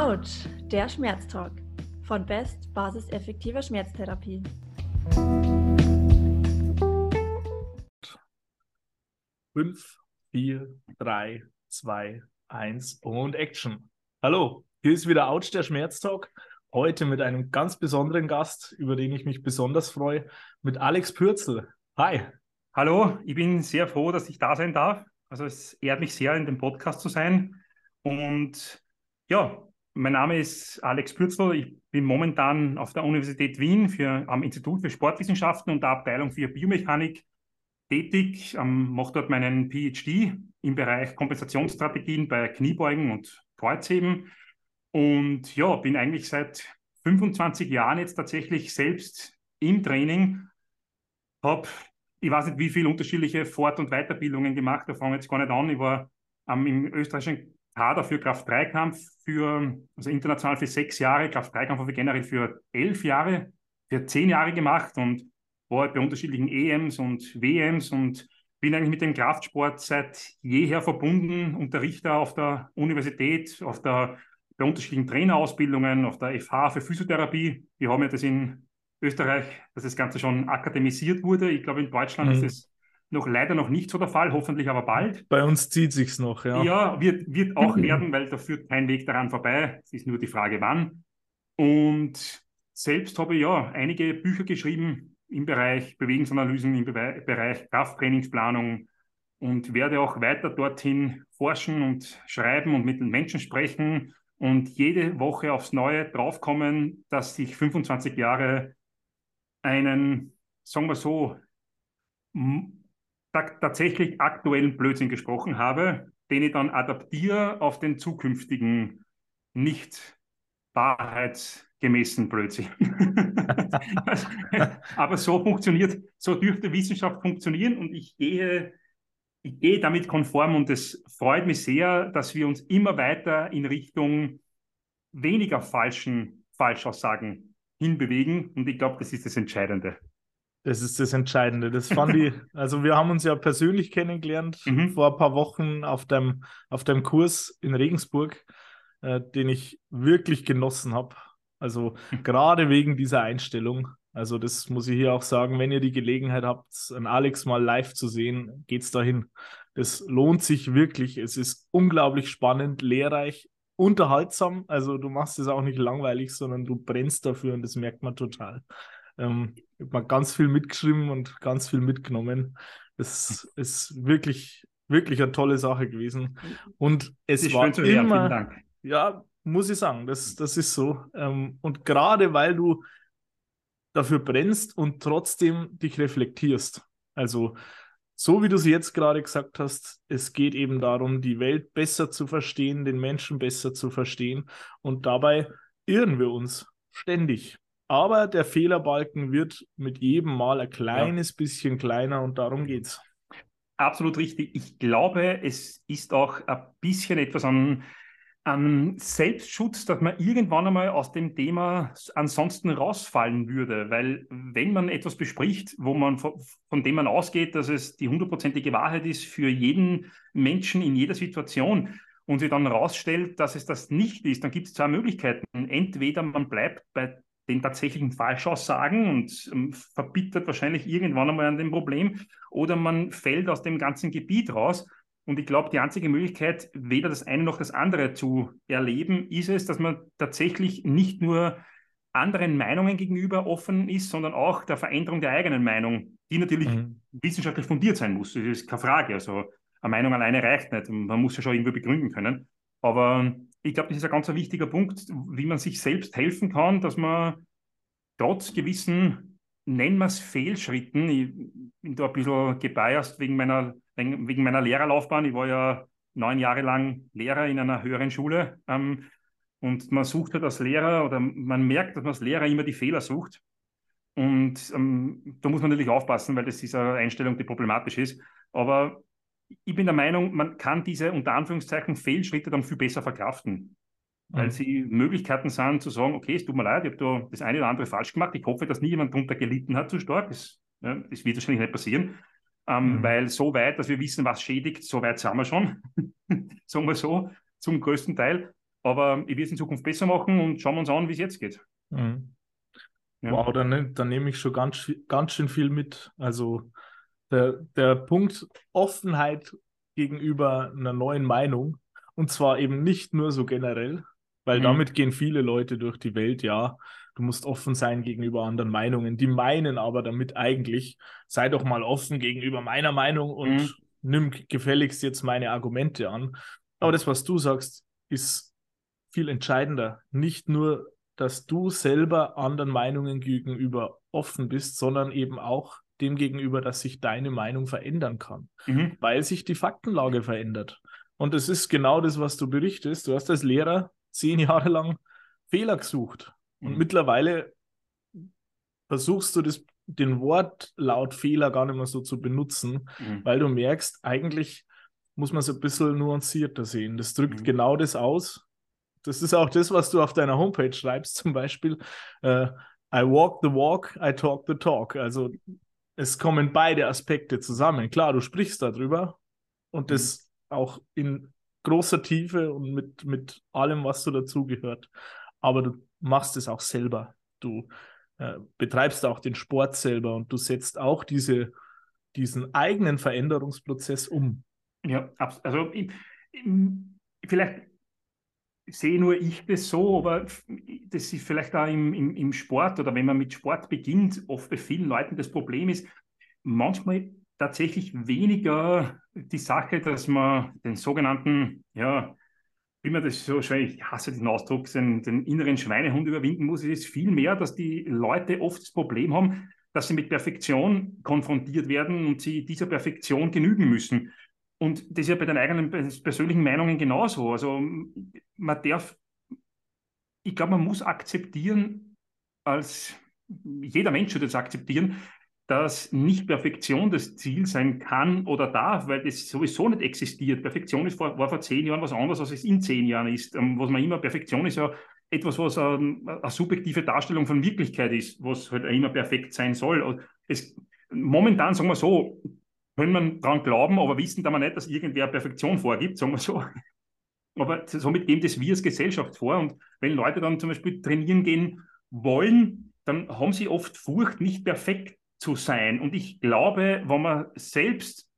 Autsch, der Schmerztalk von Best Basis effektiver Schmerztherapie. Fünf, vier, drei, zwei, eins und Action. Hallo, hier ist wieder Autsch, der Schmerztalk. Heute mit einem ganz besonderen Gast, über den ich mich besonders freue, mit Alex Pürzel. Hi. Hallo, ich bin sehr froh, dass ich da sein darf. Also es ehrt mich sehr, in dem Podcast zu sein. Und ja, mein Name ist Alex Pürzel. Ich bin momentan auf der Universität Wien für, am Institut für Sportwissenschaften und der Abteilung für Biomechanik tätig, ähm, mache dort meinen PhD im Bereich Kompensationsstrategien bei Kniebeugen und Kreuzheben. Und ja, bin eigentlich seit 25 Jahren jetzt tatsächlich selbst im Training. Habe, ich weiß nicht, wie viele unterschiedliche Fort- und Weiterbildungen gemacht. Da fange ich jetzt gar nicht an. Ich war ähm, im österreichischen Kader für Kraft-3-Kampf für, also international für sechs Jahre, Kraft-3-Kampf habe ich generell für elf Jahre, für zehn Jahre gemacht und war halt bei unterschiedlichen EMs und WMs und bin eigentlich mit dem Kraftsport seit jeher verbunden, unterrichte auf der Universität, auf der, bei unterschiedlichen Trainerausbildungen, auf der FH für Physiotherapie. Wir haben ja das in Österreich, dass das Ganze schon akademisiert wurde. Ich glaube, in Deutschland mhm. ist es noch leider noch nicht so der Fall, hoffentlich aber bald. Bei uns zieht sich's noch, ja. Ja, wird, wird auch werden, weil da führt kein Weg daran vorbei. Es ist nur die Frage, wann. Und selbst habe ich ja einige Bücher geschrieben im Bereich Bewegungsanalysen, im Be Bereich Krafttrainingsplanung und werde auch weiter dorthin forschen und schreiben und mit den Menschen sprechen und jede Woche aufs Neue draufkommen, dass ich 25 Jahre einen, sagen wir so, tatsächlich aktuellen Blödsinn gesprochen habe, den ich dann adaptiere auf den zukünftigen nicht wahrheitsgemäßen Blödsinn. Aber so funktioniert, so dürfte Wissenschaft funktionieren und ich gehe, ich gehe damit konform und es freut mich sehr, dass wir uns immer weiter in Richtung weniger falschen Falschaussagen hinbewegen und ich glaube, das ist das Entscheidende. Das ist das Entscheidende. Das fand ich, also wir haben uns ja persönlich kennengelernt mhm. vor ein paar Wochen auf dem, auf dem Kurs in Regensburg, äh, den ich wirklich genossen habe. Also mhm. gerade wegen dieser Einstellung. Also das muss ich hier auch sagen, wenn ihr die Gelegenheit habt, einen Alex mal live zu sehen, geht's dahin. Das lohnt sich wirklich. Es ist unglaublich spannend, lehrreich, unterhaltsam. Also du machst es auch nicht langweilig, sondern du brennst dafür und das merkt man total. Ähm, ich habe ganz viel mitgeschrieben und ganz viel mitgenommen. Es ist wirklich, wirklich eine tolle Sache gewesen. Und es ich war immer, ja, muss ich sagen, das, das ist so. Ähm, und gerade weil du dafür brennst und trotzdem dich reflektierst. Also so wie du es jetzt gerade gesagt hast, es geht eben darum, die Welt besser zu verstehen, den Menschen besser zu verstehen. Und dabei irren wir uns ständig. Aber der Fehlerbalken wird mit jedem Mal ein kleines ja. bisschen kleiner und darum geht's. Absolut richtig. Ich glaube, es ist auch ein bisschen etwas an, an Selbstschutz, dass man irgendwann einmal aus dem Thema ansonsten rausfallen würde. Weil wenn man etwas bespricht, wo man von, von dem man ausgeht, dass es die hundertprozentige Wahrheit ist für jeden Menschen in jeder Situation, und sich dann herausstellt, dass es das nicht ist, dann gibt es zwei Möglichkeiten. Entweder man bleibt bei den tatsächlichen Falschaussagen und ähm, verbittert wahrscheinlich irgendwann einmal an dem Problem oder man fällt aus dem ganzen Gebiet raus. Und ich glaube, die einzige Möglichkeit, weder das eine noch das andere zu erleben, ist es, dass man tatsächlich nicht nur anderen Meinungen gegenüber offen ist, sondern auch der Veränderung der eigenen Meinung, die natürlich mhm. wissenschaftlich fundiert sein muss. Das ist keine Frage. Also eine Meinung alleine reicht nicht. Man muss ja schon irgendwo begründen können. Aber ich glaube, das ist ein ganz wichtiger Punkt, wie man sich selbst helfen kann, dass man trotz gewissen, nennen wir es Fehlschritten, ich bin da ein bisschen gebiased wegen meiner, wegen meiner Lehrerlaufbahn. Ich war ja neun Jahre lang Lehrer in einer höheren Schule. Ähm, und man sucht halt als Lehrer oder man merkt, dass man als Lehrer immer die Fehler sucht. Und ähm, da muss man natürlich aufpassen, weil das ist eine Einstellung, die problematisch ist. Aber ich bin der Meinung, man kann diese unter Anführungszeichen Fehlschritte dann viel besser verkraften. Weil mhm. sie Möglichkeiten sind zu sagen, okay, es tut mir leid, ich habe da das eine oder andere falsch gemacht. Ich hoffe, dass nie jemand darunter gelitten hat zu stark. Das, ja, das wird wahrscheinlich nicht passieren. Ähm, mhm. Weil so weit, dass wir wissen, was schädigt, so weit sind wir schon. sagen wir so, zum größten Teil. aber ich will es in Zukunft besser machen und schauen wir uns an, wie es jetzt geht. Mhm. Ja. Wow, dann, dann nehme ich schon ganz, ganz schön viel mit. Also der, der Punkt Offenheit gegenüber einer neuen Meinung und zwar eben nicht nur so generell, weil mhm. damit gehen viele Leute durch die Welt, ja. Du musst offen sein gegenüber anderen Meinungen. Die meinen aber damit eigentlich, sei doch mal offen gegenüber meiner Meinung und mhm. nimm gefälligst jetzt meine Argumente an. Aber das, was du sagst, ist viel entscheidender. Nicht nur, dass du selber anderen Meinungen gegenüber offen bist, sondern eben auch dem gegenüber, dass sich deine Meinung verändern kann, mhm. weil sich die Faktenlage verändert. Und es ist genau das, was du berichtest. Du hast als Lehrer zehn Jahre lang Fehler gesucht. Und mhm. mittlerweile versuchst du das, den Wortlaut Fehler gar nicht mehr so zu benutzen, mhm. weil du merkst, eigentlich muss man es ein bisschen nuancierter sehen. Das drückt mhm. genau das aus. Das ist auch das, was du auf deiner Homepage schreibst, zum Beispiel. Äh, I walk the walk, I talk the talk. Also es kommen beide Aspekte zusammen. Klar, du sprichst darüber und das mhm. auch in großer Tiefe und mit, mit allem, was so dazugehört. Aber du machst es auch selber. Du äh, betreibst auch den Sport selber und du setzt auch diese, diesen eigenen Veränderungsprozess um. Ja, also ich, ich, vielleicht sehe nur ich das so, aber das ist vielleicht auch im, im, im Sport oder wenn man mit Sport beginnt, oft bei vielen Leuten das Problem ist, manchmal tatsächlich weniger die Sache, dass man den sogenannten, ja, wie man das so schön, ich hasse den Ausdruck, den, den inneren Schweinehund überwinden muss, es ist vielmehr, dass die Leute oft das Problem haben, dass sie mit Perfektion konfrontiert werden und sie dieser Perfektion genügen müssen. Und das ist ja bei den eigenen persönlichen Meinungen genauso. Also man darf, ich glaube, man muss akzeptieren, als jeder Mensch würde es akzeptieren, dass nicht Perfektion das Ziel sein kann oder darf, weil das sowieso nicht existiert. Perfektion ist vor, war vor zehn Jahren was anderes, als es in zehn Jahren ist. Ähm, was man immer, Perfektion ist ja etwas, was ähm, eine subjektive Darstellung von Wirklichkeit ist, was halt immer perfekt sein soll. Es, momentan, sagen wir so, können man daran glauben, aber wissen da man nicht, dass irgendwer Perfektion vorgibt, sagen wir so. Aber somit geben das wir als Gesellschaft vor. Und wenn Leute dann zum Beispiel trainieren gehen wollen, dann haben sie oft Furcht, nicht perfekt zu sein. Und ich glaube, wenn man selbst,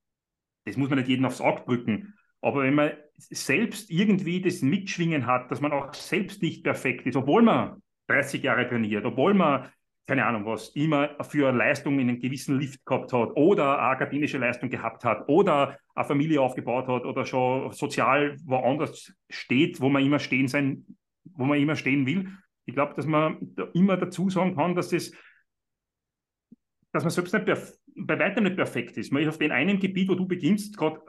das muss man nicht jedem aufs Auge drücken, aber wenn man selbst irgendwie das Mitschwingen hat, dass man auch selbst nicht perfekt ist, obwohl man 30 Jahre trainiert, obwohl man keine Ahnung was, immer für Leistung in einem gewissen Lift gehabt hat oder eine akademische Leistung gehabt hat oder eine Familie aufgebaut hat oder schon sozial woanders steht, wo man immer stehen sein, wo man immer stehen will. Ich glaube, dass man da immer dazu sagen kann, dass das, dass man selbst nicht bei weitem nicht perfekt ist. Man ist auf dem einen Gebiet, wo du beginnst, gerade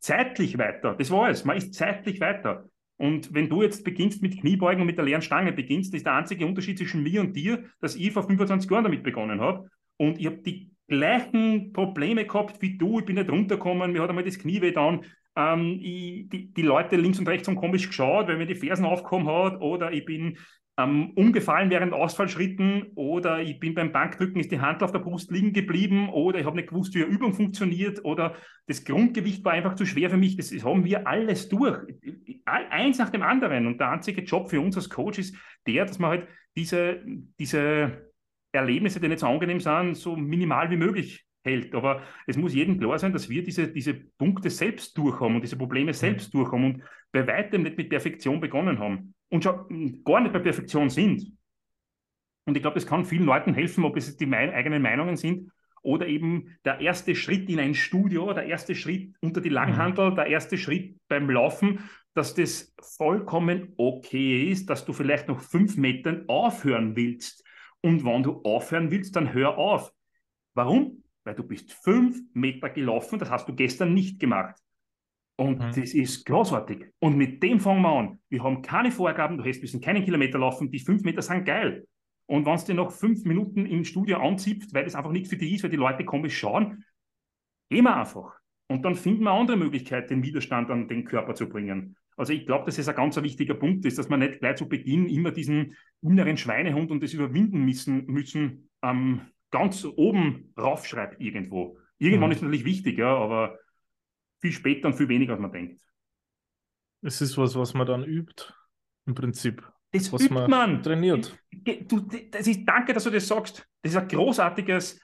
zeitlich weiter. Das war es. Man ist zeitlich weiter. Und wenn du jetzt beginnst mit Kniebeugen und mit der leeren Stange beginnst, ist der einzige Unterschied zwischen mir und dir, dass ich vor 25 Jahren damit begonnen habe. Und ich habe die gleichen Probleme gehabt wie du. Ich bin nicht runtergekommen, mir hat einmal das Knie weh dann. Ähm, die, die Leute links und rechts haben komisch geschaut, weil mir die Fersen aufgekommen hat. Oder ich bin ähm, umgefallen während Ausfallschritten oder ich bin beim Bankdrücken, ist die Hand auf der Brust liegen geblieben oder ich habe nicht gewusst, wie eine Übung funktioniert oder das Grundgewicht war einfach zu schwer für mich. Das, das haben wir alles durch. Eins nach dem anderen. Und der einzige Job für uns als Coach ist der, dass man halt diese, diese Erlebnisse, die nicht so angenehm sind, so minimal wie möglich hält. Aber es muss jedem klar sein, dass wir diese, diese Punkte selbst durchhaben und diese Probleme selbst mhm. durchhaben und bei weitem nicht mit Perfektion begonnen haben und schon gar nicht bei Perfektion sind. Und ich glaube, das kann vielen Leuten helfen, ob es die mein eigenen Meinungen sind oder eben der erste Schritt in ein Studio, der erste Schritt unter die Langhandel, mhm. der erste Schritt beim Laufen, dass das vollkommen okay ist, dass du vielleicht noch fünf Metern aufhören willst. Und wenn du aufhören willst, dann hör auf. Warum? Weil du bist fünf Meter gelaufen, das hast du gestern nicht gemacht. Und mhm. das ist großartig. Und mit dem fangen wir an. Wir haben keine Vorgaben, du hast müssen keinen Kilometer laufen, die fünf Meter sind geil. Und wenn es dir noch fünf Minuten im Studio anzieht, weil das einfach nicht für dich ist, weil die Leute komisch schauen, gehen wir einfach. Und dann finden wir andere Möglichkeiten, den Widerstand an den Körper zu bringen. Also ich glaube, dass es ein ganz wichtiger Punkt ist, dass man nicht gleich zu Beginn immer diesen inneren Schweinehund und das überwinden müssen, müssen ähm, ganz oben raufschreibt irgendwo. Irgendwann mhm. ist natürlich wichtig, ja, aber viel später und viel weniger, als man denkt. Es ist was, was man dann übt. im Prinzip. Das was übt man, man trainiert. Du, das ist, danke, dass du das sagst. Das ist ein großartiges,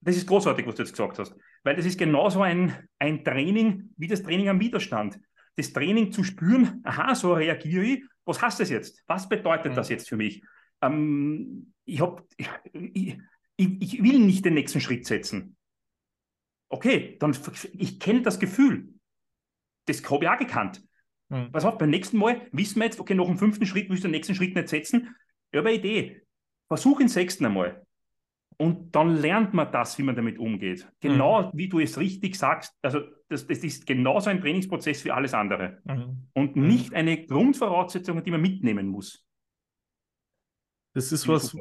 das ist großartig, was du jetzt gesagt hast. Weil das ist genauso ein, ein Training wie das Training am Widerstand. Das Training zu spüren, aha, so reagiere ich. Was heißt das jetzt? Was bedeutet mhm. das jetzt für mich? Ähm, ich, hab, ich, ich, ich will nicht den nächsten Schritt setzen. Okay, dann ich kenne das Gefühl. Das habe ich auch gekannt. Mhm. Was auf, beim nächsten Mal wissen wir jetzt, okay, nach dem fünften Schritt willst du den nächsten Schritt nicht setzen. Ich habe eine Idee. Versuch den sechsten einmal. Und dann lernt man das, wie man damit umgeht. Genau mhm. wie du es richtig sagst. Also, das, das ist genauso ein Trainingsprozess wie alles andere. Mhm. Und mhm. nicht eine Grundvoraussetzung, die man mitnehmen muss. Das ist was,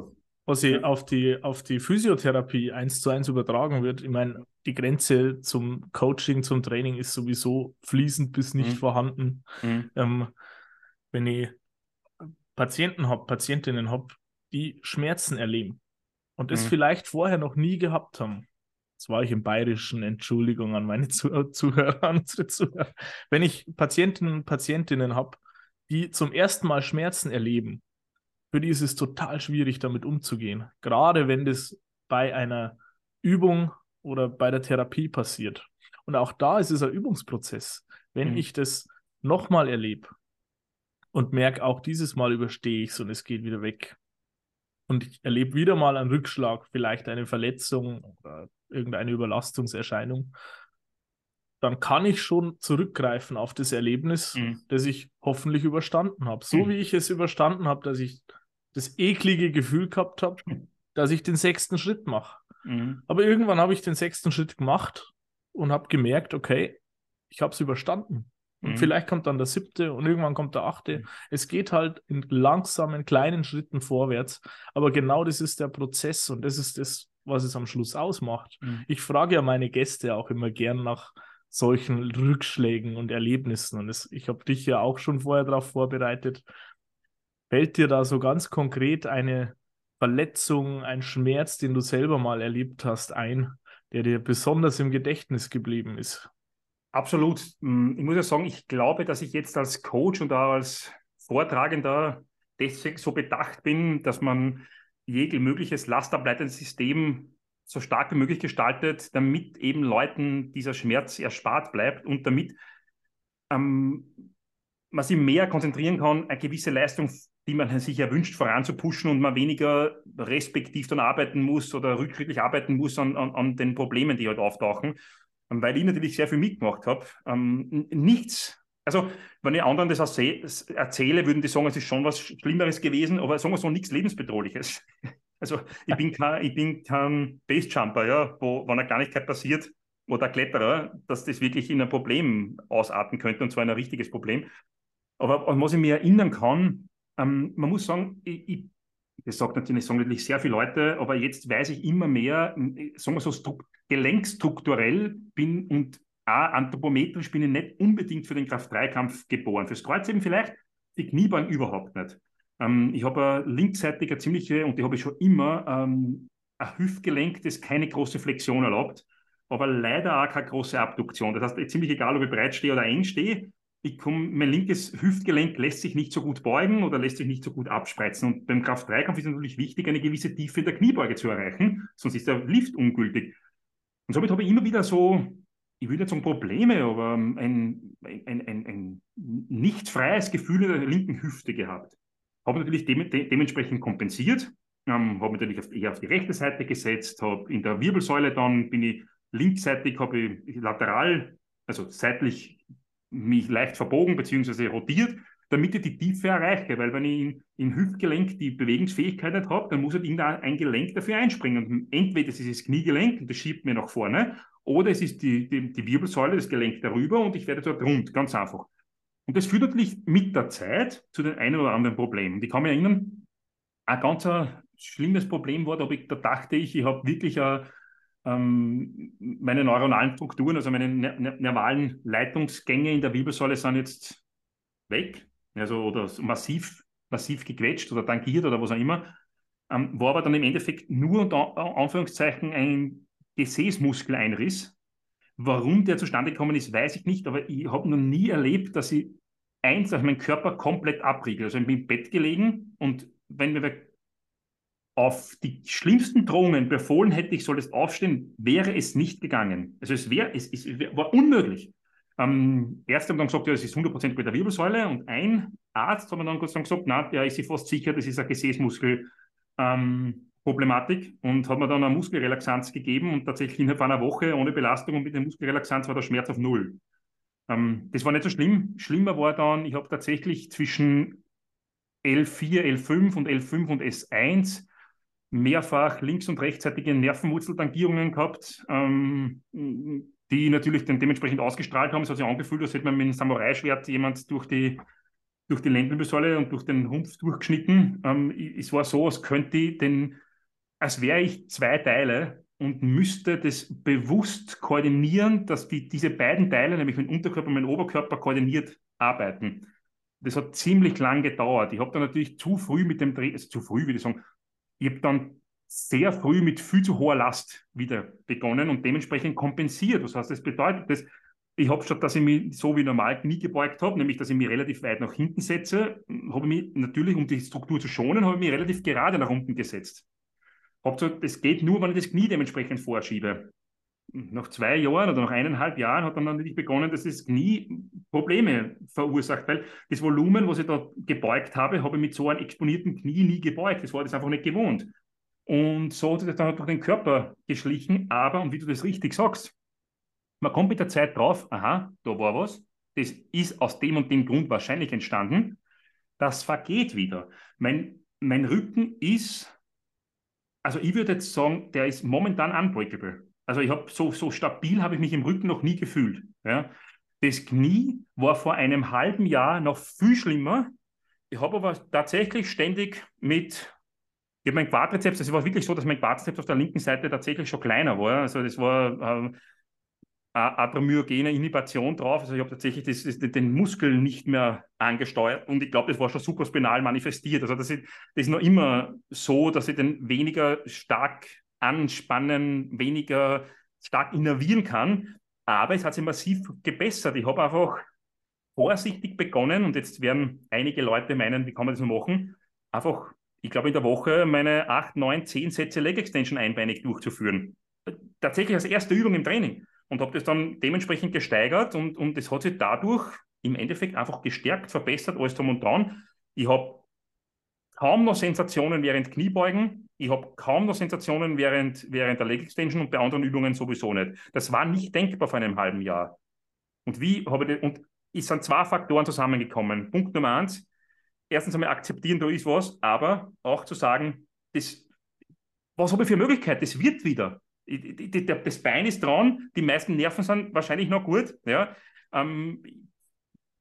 was ich auf die, auf die Physiotherapie eins zu eins übertragen wird. Ich meine, die Grenze zum Coaching, zum Training ist sowieso fließend bis nicht mhm. vorhanden. Mhm. Ähm, wenn ich Patienten habe, Patientinnen habe, die Schmerzen erleben und es mhm. vielleicht vorher noch nie gehabt haben. Jetzt war ich im Bayerischen, Entschuldigung an meine Zuhörer, an unsere Zuhörer. Wenn ich Patientinnen und Patientinnen habe, die zum ersten Mal Schmerzen erleben für die ist es total schwierig, damit umzugehen. Gerade wenn das bei einer Übung oder bei der Therapie passiert. Und auch da ist es ein Übungsprozess. Wenn mhm. ich das nochmal erlebe und merke, auch dieses Mal überstehe ich es und es geht wieder weg. Und ich erlebe wieder mal einen Rückschlag, vielleicht eine Verletzung oder irgendeine Überlastungserscheinung, dann kann ich schon zurückgreifen auf das Erlebnis, mhm. das ich hoffentlich überstanden habe. So mhm. wie ich es überstanden habe, dass ich das eklige Gefühl gehabt habe, dass ich den sechsten Schritt mache. Mhm. Aber irgendwann habe ich den sechsten Schritt gemacht und habe gemerkt, okay, ich habe es überstanden. Und mhm. vielleicht kommt dann der siebte und irgendwann kommt der achte. Mhm. Es geht halt in langsamen, kleinen Schritten vorwärts. Aber genau das ist der Prozess und das ist das, was es am Schluss ausmacht. Mhm. Ich frage ja meine Gäste auch immer gern nach solchen Rückschlägen und Erlebnissen. Und es, ich habe dich ja auch schon vorher darauf vorbereitet. Fällt dir da so ganz konkret eine Verletzung, ein Schmerz, den du selber mal erlebt hast, ein, der dir besonders im Gedächtnis geblieben ist? Absolut. Hm, ich muss ja sagen, ich glaube, dass ich jetzt als Coach und auch als Vortragender deswegen so bedacht bin, dass man jegliches lastableitendes System so stark wie möglich gestaltet, damit eben Leuten dieser Schmerz erspart bleibt und damit ähm, man sich mehr konzentrieren kann, eine gewisse Leistung, die man sich erwünscht, voranzupushen und man weniger respektiv dann arbeiten muss oder rückschrittlich arbeiten muss an, an, an den Problemen, die halt auftauchen. Ähm, weil ich natürlich sehr viel mitgemacht habe. Ähm, nichts, also wenn ich anderen das erzähle, würden die sagen, es ist schon was Schlimmeres gewesen, aber sagen wir so, nichts Lebensbedrohliches. Also ich bin kein, ich bin kein Basejumper, ja, wo, wenn eine Kleinigkeit passiert oder Kletterer, dass das wirklich in ein Problem ausarten könnte und zwar in ein richtiges Problem. Aber an was ich mich erinnern kann, ähm, man muss sagen, ich, ich, das sagt natürlich, sagen natürlich sehr viele Leute, aber jetzt weiß ich immer mehr, sagen wir so, gelenkstrukturell bin und auch anthropometrisch bin ich nicht unbedingt für den Kraft-3-Kampf geboren. Fürs Kreuzheben vielleicht, die Kniebeugen überhaupt nicht. Ähm, ich habe linksseitig eine ziemliche, und die habe ich schon immer, ähm, ein Hüftgelenk, das keine große Flexion erlaubt, aber leider auch keine große Abduktion. Das heißt, ziemlich egal, ob ich breit stehe oder eng stehe, ich komm, mein linkes Hüftgelenk lässt sich nicht so gut beugen oder lässt sich nicht so gut abspreizen. Und beim Kraft-3-Kampf ist es natürlich wichtig, eine gewisse Tiefe in der Kniebeuge zu erreichen, sonst ist der Lift ungültig. Und somit habe ich immer wieder so, ich will nicht sagen Probleme, aber ein, ein, ein, ein nicht freies Gefühl in der linken Hüfte gehabt. Habe natürlich de de dementsprechend kompensiert, ähm, habe natürlich auf, eher auf die rechte Seite gesetzt, habe in der Wirbelsäule dann bin ich linksseitig, habe ich lateral, also seitlich mich leicht verbogen bzw. rotiert, damit ich die Tiefe erreiche. Weil wenn ich im Hüftgelenk die Bewegungsfähigkeit nicht habe, dann muss halt irgendein Gelenk dafür einspringen. Und entweder es ist das Kniegelenk und das schiebt mir nach vorne, oder es ist die, die, die Wirbelsäule, das Gelenk darüber und ich werde dort rund, ganz einfach. Und das führt natürlich mit der Zeit zu den einen oder anderen Problemen. Ich kann mich erinnern, ein ganz schlimmes Problem war, da, dachte ich, ich habe wirklich ein, ähm, meine neuronalen Strukturen, also meine nervalen Leitungsgänge in der Wirbelsäule sind jetzt weg, also oder massiv, massiv gequetscht oder tangiert oder was auch immer. Ähm, war aber dann im Endeffekt nur unter Anführungszeichen ein Gesäßmuskeleinriss Warum der zustande gekommen ist, weiß ich nicht, aber ich habe noch nie erlebt, dass ich eins, dass mein Körper komplett abriegelt. Also ich bin im Bett gelegen und wenn wir auf die schlimmsten Drohungen befohlen hätte, ich soll jetzt aufstehen, wäre es nicht gegangen. Also es, wär, es, es war unmöglich. Ähm, Ärzte haben dann gesagt, ja, es ist 100% bei der Wirbelsäule und ein Arzt hat mir dann gesagt, na, der ist sich fast sicher, das ist eine Gesäßmuskelproblematik ähm, und hat mir dann eine Muskelrelaxanz gegeben und tatsächlich innerhalb einer Woche ohne Belastung und mit der Muskelrelaxanz war der Schmerz auf Null. Ähm, das war nicht so schlimm. Schlimmer war dann, ich habe tatsächlich zwischen L4, L5 und L5 und S1 mehrfach links- und rechtsseitige Nervenwurzeltangierungen gehabt, ähm, die natürlich dann dementsprechend ausgestrahlt haben. Es hat sich angefühlt, als hätte man mit einem Samurai-Schwert jemand durch die, durch die Lendenwirbelsäule und durch den Rumpf durchgeschnitten. Ähm, es war so, als könnte ich den, als wäre ich zwei Teile und müsste das bewusst koordinieren, dass die, diese beiden Teile, nämlich mein Unterkörper und mein Oberkörper, koordiniert arbeiten. Das hat ziemlich lang gedauert. Ich habe dann natürlich zu früh mit dem Dreh, also zu früh, würde ich sagen, ich habe dann sehr früh mit viel zu hoher Last wieder begonnen und dementsprechend kompensiert. Das heißt, das bedeutet, dass ich habe statt, dass ich mich so wie normal Knie gebeugt habe, nämlich dass ich mich relativ weit nach hinten setze, habe ich mich natürlich, um die Struktur zu schonen, habe ich mich relativ gerade nach unten gesetzt. Hauptsache, das geht nur, wenn ich das Knie dementsprechend vorschiebe. Nach zwei Jahren oder nach eineinhalb Jahren hat dann natürlich begonnen, dass das Knie Probleme verursacht, weil das Volumen, was ich da gebeugt habe, habe ich mit so einem exponierten Knie nie gebeugt. Das war das einfach nicht gewohnt. Und so hat sich das dann durch den Körper geschlichen. Aber, und wie du das richtig sagst, man kommt mit der Zeit drauf, aha, da war was, das ist aus dem und dem Grund wahrscheinlich entstanden. Das vergeht wieder. Mein, mein Rücken ist also ich würde jetzt sagen, der ist momentan unbreakable. Also ich habe so, so stabil habe ich mich im Rücken noch nie gefühlt. Ja. Das Knie war vor einem halben Jahr noch viel schlimmer. Ich habe aber tatsächlich ständig mit, ich habe mein Quadrizeps, das war wirklich so, dass mein Quadrizeps auf der linken Seite tatsächlich schon kleiner war. Also das war äh, adromyogene Inhibation drauf. Also ich habe tatsächlich das, das, den Muskel nicht mehr angesteuert und ich glaube, das war schon supraspinal manifestiert. Also das ist, das ist noch immer so, dass ich den weniger stark anspannen, weniger stark innervieren kann. Aber es hat sich massiv gebessert. Ich habe einfach vorsichtig begonnen und jetzt werden einige Leute meinen, wie kann man das nur machen? Einfach, ich glaube, in der Woche meine 8, 9, 10 Sätze Leg Extension einbeinig durchzuführen. Tatsächlich als erste Übung im Training und habe das dann dementsprechend gesteigert und, und hat sich dadurch im Endeffekt einfach gestärkt, verbessert, alles drum und dran. Ich habe kaum noch Sensationen während Kniebeugen, ich habe kaum noch Sensationen während, während der Leg Extension und bei anderen Übungen sowieso nicht. Das war nicht denkbar vor einem halben Jahr. Und wie habe ich und es sind zwei Faktoren zusammengekommen. Punkt Nummer eins, erstens einmal akzeptieren, da ist was, aber auch zu sagen, das, was habe ich für Möglichkeit, das wird wieder das Bein ist dran, die meisten Nerven sind wahrscheinlich noch gut. Ja. Ähm,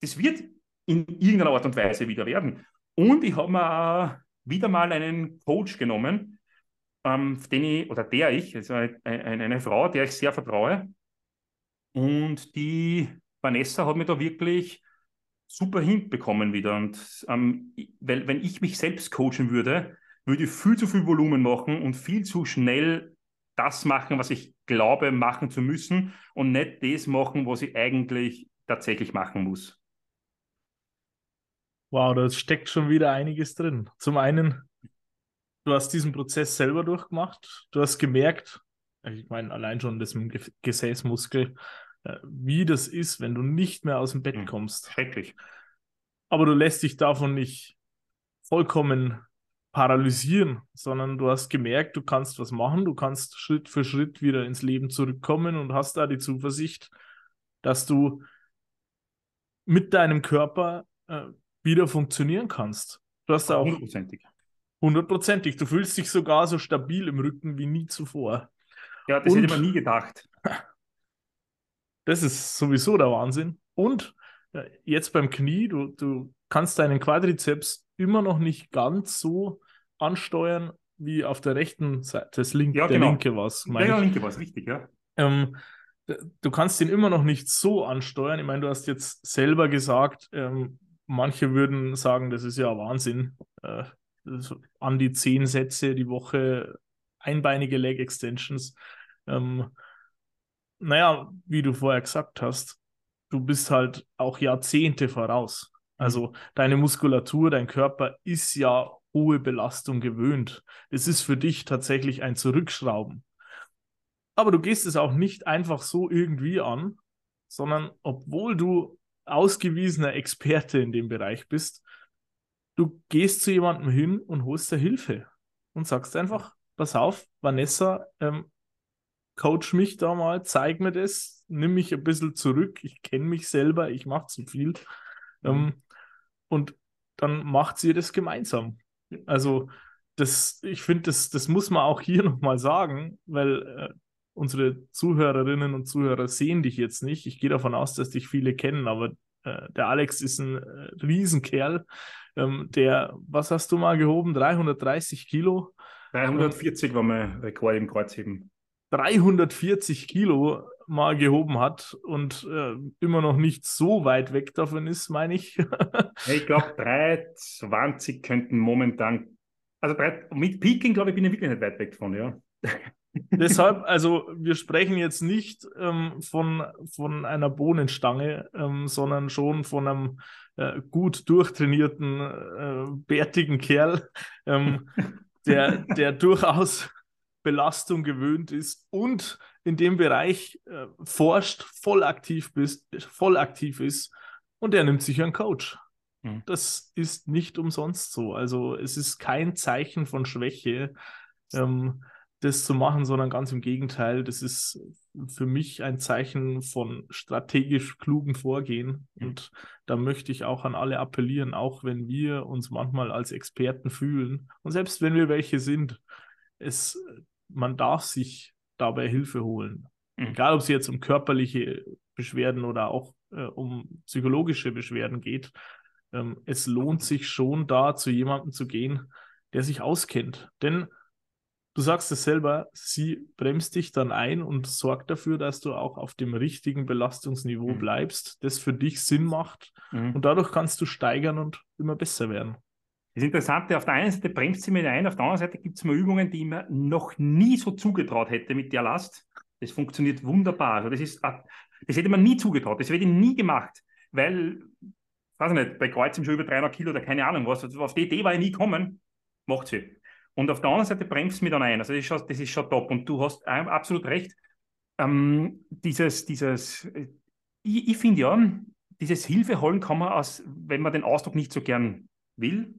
das wird in irgendeiner Art und Weise wieder werden. Und ich habe mir wieder mal einen Coach genommen, ähm, den ich, oder der ich, also eine, eine, Frau, der ich sehr vertraue. Und die Vanessa hat mir da wirklich super hinbekommen wieder. Und ähm, weil, wenn ich mich selbst coachen würde, würde ich viel zu viel Volumen machen und viel zu schnell das machen, was ich glaube, machen zu müssen und nicht das machen, was ich eigentlich tatsächlich machen muss. Wow, da steckt schon wieder einiges drin. Zum einen, du hast diesen Prozess selber durchgemacht. Du hast gemerkt, ich meine, allein schon das mit dem Gesäßmuskel, äh, wie das ist, wenn du nicht mehr aus dem Bett hm, kommst. Schrecklich. Aber du lässt dich davon nicht vollkommen paralysieren, sondern du hast gemerkt, du kannst was machen, du kannst Schritt für Schritt wieder ins Leben zurückkommen und hast da die Zuversicht, dass du mit deinem Körper äh, wieder funktionieren kannst. Du hast auch hundertprozentig. Hundertprozentig. Du fühlst dich sogar so stabil im Rücken wie nie zuvor. Ja, das und, hätte man nie gedacht. Das ist sowieso der Wahnsinn. Und äh, jetzt beim Knie, du, du kannst deinen Quadrizeps immer noch nicht ganz so ansteuern wie auf der rechten Seite. Das link, ja, der genau. linke was. Der ja, linke was, richtig, ja. Ähm, du kannst ihn immer noch nicht so ansteuern. Ich meine, du hast jetzt selber gesagt, ähm, manche würden sagen, das ist ja Wahnsinn. Äh, an die zehn Sätze die Woche, einbeinige Leg Extensions. Ähm, naja, wie du vorher gesagt hast, du bist halt auch Jahrzehnte voraus. Also deine Muskulatur, dein Körper ist ja hohe Belastung gewöhnt. Es ist für dich tatsächlich ein Zurückschrauben. Aber du gehst es auch nicht einfach so irgendwie an, sondern obwohl du ausgewiesener Experte in dem Bereich bist, du gehst zu jemandem hin und holst dir Hilfe und sagst einfach, pass auf, Vanessa, ähm, coach mich da mal, zeig mir das, nimm mich ein bisschen zurück, ich kenne mich selber, ich mache zu viel. Mhm. Ähm, und dann macht sie das gemeinsam. Also das, ich finde, das, das muss man auch hier nochmal sagen, weil äh, unsere Zuhörerinnen und Zuhörer sehen dich jetzt nicht. Ich gehe davon aus, dass dich viele kennen, aber äh, der Alex ist ein äh, Riesenkerl, ähm, der, was hast du mal gehoben? 330 Kilo? 340 war mein Rekord im Kreuzheben. 340 Kilo mal gehoben hat und äh, immer noch nicht so weit weg davon ist, meine ich. ich glaube, 320 könnten momentan, also mit Peaking, glaube ich, bin ich wirklich nicht weit weg von, ja. Deshalb, also wir sprechen jetzt nicht ähm, von, von einer Bohnenstange, ähm, sondern schon von einem äh, gut durchtrainierten, äh, bärtigen Kerl, ähm, der, der durchaus Belastung gewöhnt ist und in dem Bereich äh, forscht, voll aktiv, bist, voll aktiv ist und der nimmt sich einen Coach. Mhm. Das ist nicht umsonst so. Also es ist kein Zeichen von Schwäche, ähm, das zu machen, sondern ganz im Gegenteil. Das ist für mich ein Zeichen von strategisch klugen Vorgehen. Mhm. Und da möchte ich auch an alle appellieren, auch wenn wir uns manchmal als Experten fühlen und selbst wenn wir welche sind, es man darf sich dabei Hilfe holen. Mhm. Egal, ob es jetzt um körperliche Beschwerden oder auch äh, um psychologische Beschwerden geht. Ähm, es lohnt sich schon, da zu jemandem zu gehen, der sich auskennt. Denn du sagst es selber, sie bremst dich dann ein und sorgt dafür, dass du auch auf dem richtigen Belastungsniveau mhm. bleibst, das für dich Sinn macht. Mhm. Und dadurch kannst du steigern und immer besser werden. Das Interessante, auf der einen Seite bremst sie mich ein, auf der anderen Seite gibt es mal Übungen, die ich mir noch nie so zugetraut hätte mit der Last. Das funktioniert wunderbar. Also das, ist, das hätte man nie zugetraut, das hätte ich nie gemacht, weil, weiß ich nicht, bei Kreuz schon über 300 Kilo oder keine Ahnung was, also auf die Idee war ich nie kommen, macht sie. Und auf der anderen Seite bremst mich dann ein. Also das ist schon, das ist schon top. Und du hast absolut recht. Ähm, dieses, dieses, ich, ich finde ja, dieses Hilfe holen kann man aus, wenn man den Ausdruck nicht so gern will,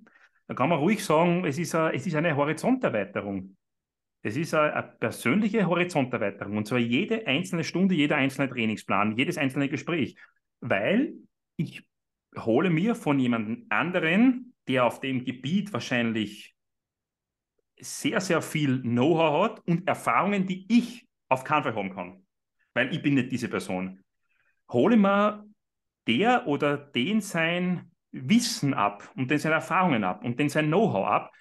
da kann man ruhig sagen, es ist, eine, es ist eine Horizonterweiterung. Es ist eine persönliche Horizonterweiterung und zwar jede einzelne Stunde, jeder einzelne Trainingsplan, jedes einzelne Gespräch, weil ich hole mir von jemandem anderen, der auf dem Gebiet wahrscheinlich sehr, sehr viel Know-how hat und Erfahrungen, die ich auf keinen Fall haben kann, weil ich bin nicht diese Person. Hole mir der oder den sein Wissen ab und den seine Erfahrungen ab und den sein Know-how ab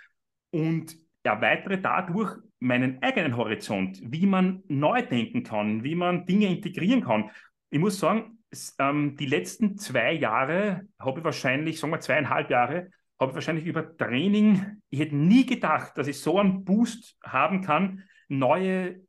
und erweitere dadurch meinen eigenen Horizont, wie man neu denken kann, wie man Dinge integrieren kann. Ich muss sagen, ähm, die letzten zwei Jahre habe ich wahrscheinlich, sagen wir zweieinhalb Jahre, habe ich wahrscheinlich über Training, ich hätte nie gedacht, dass ich so einen Boost haben kann, neue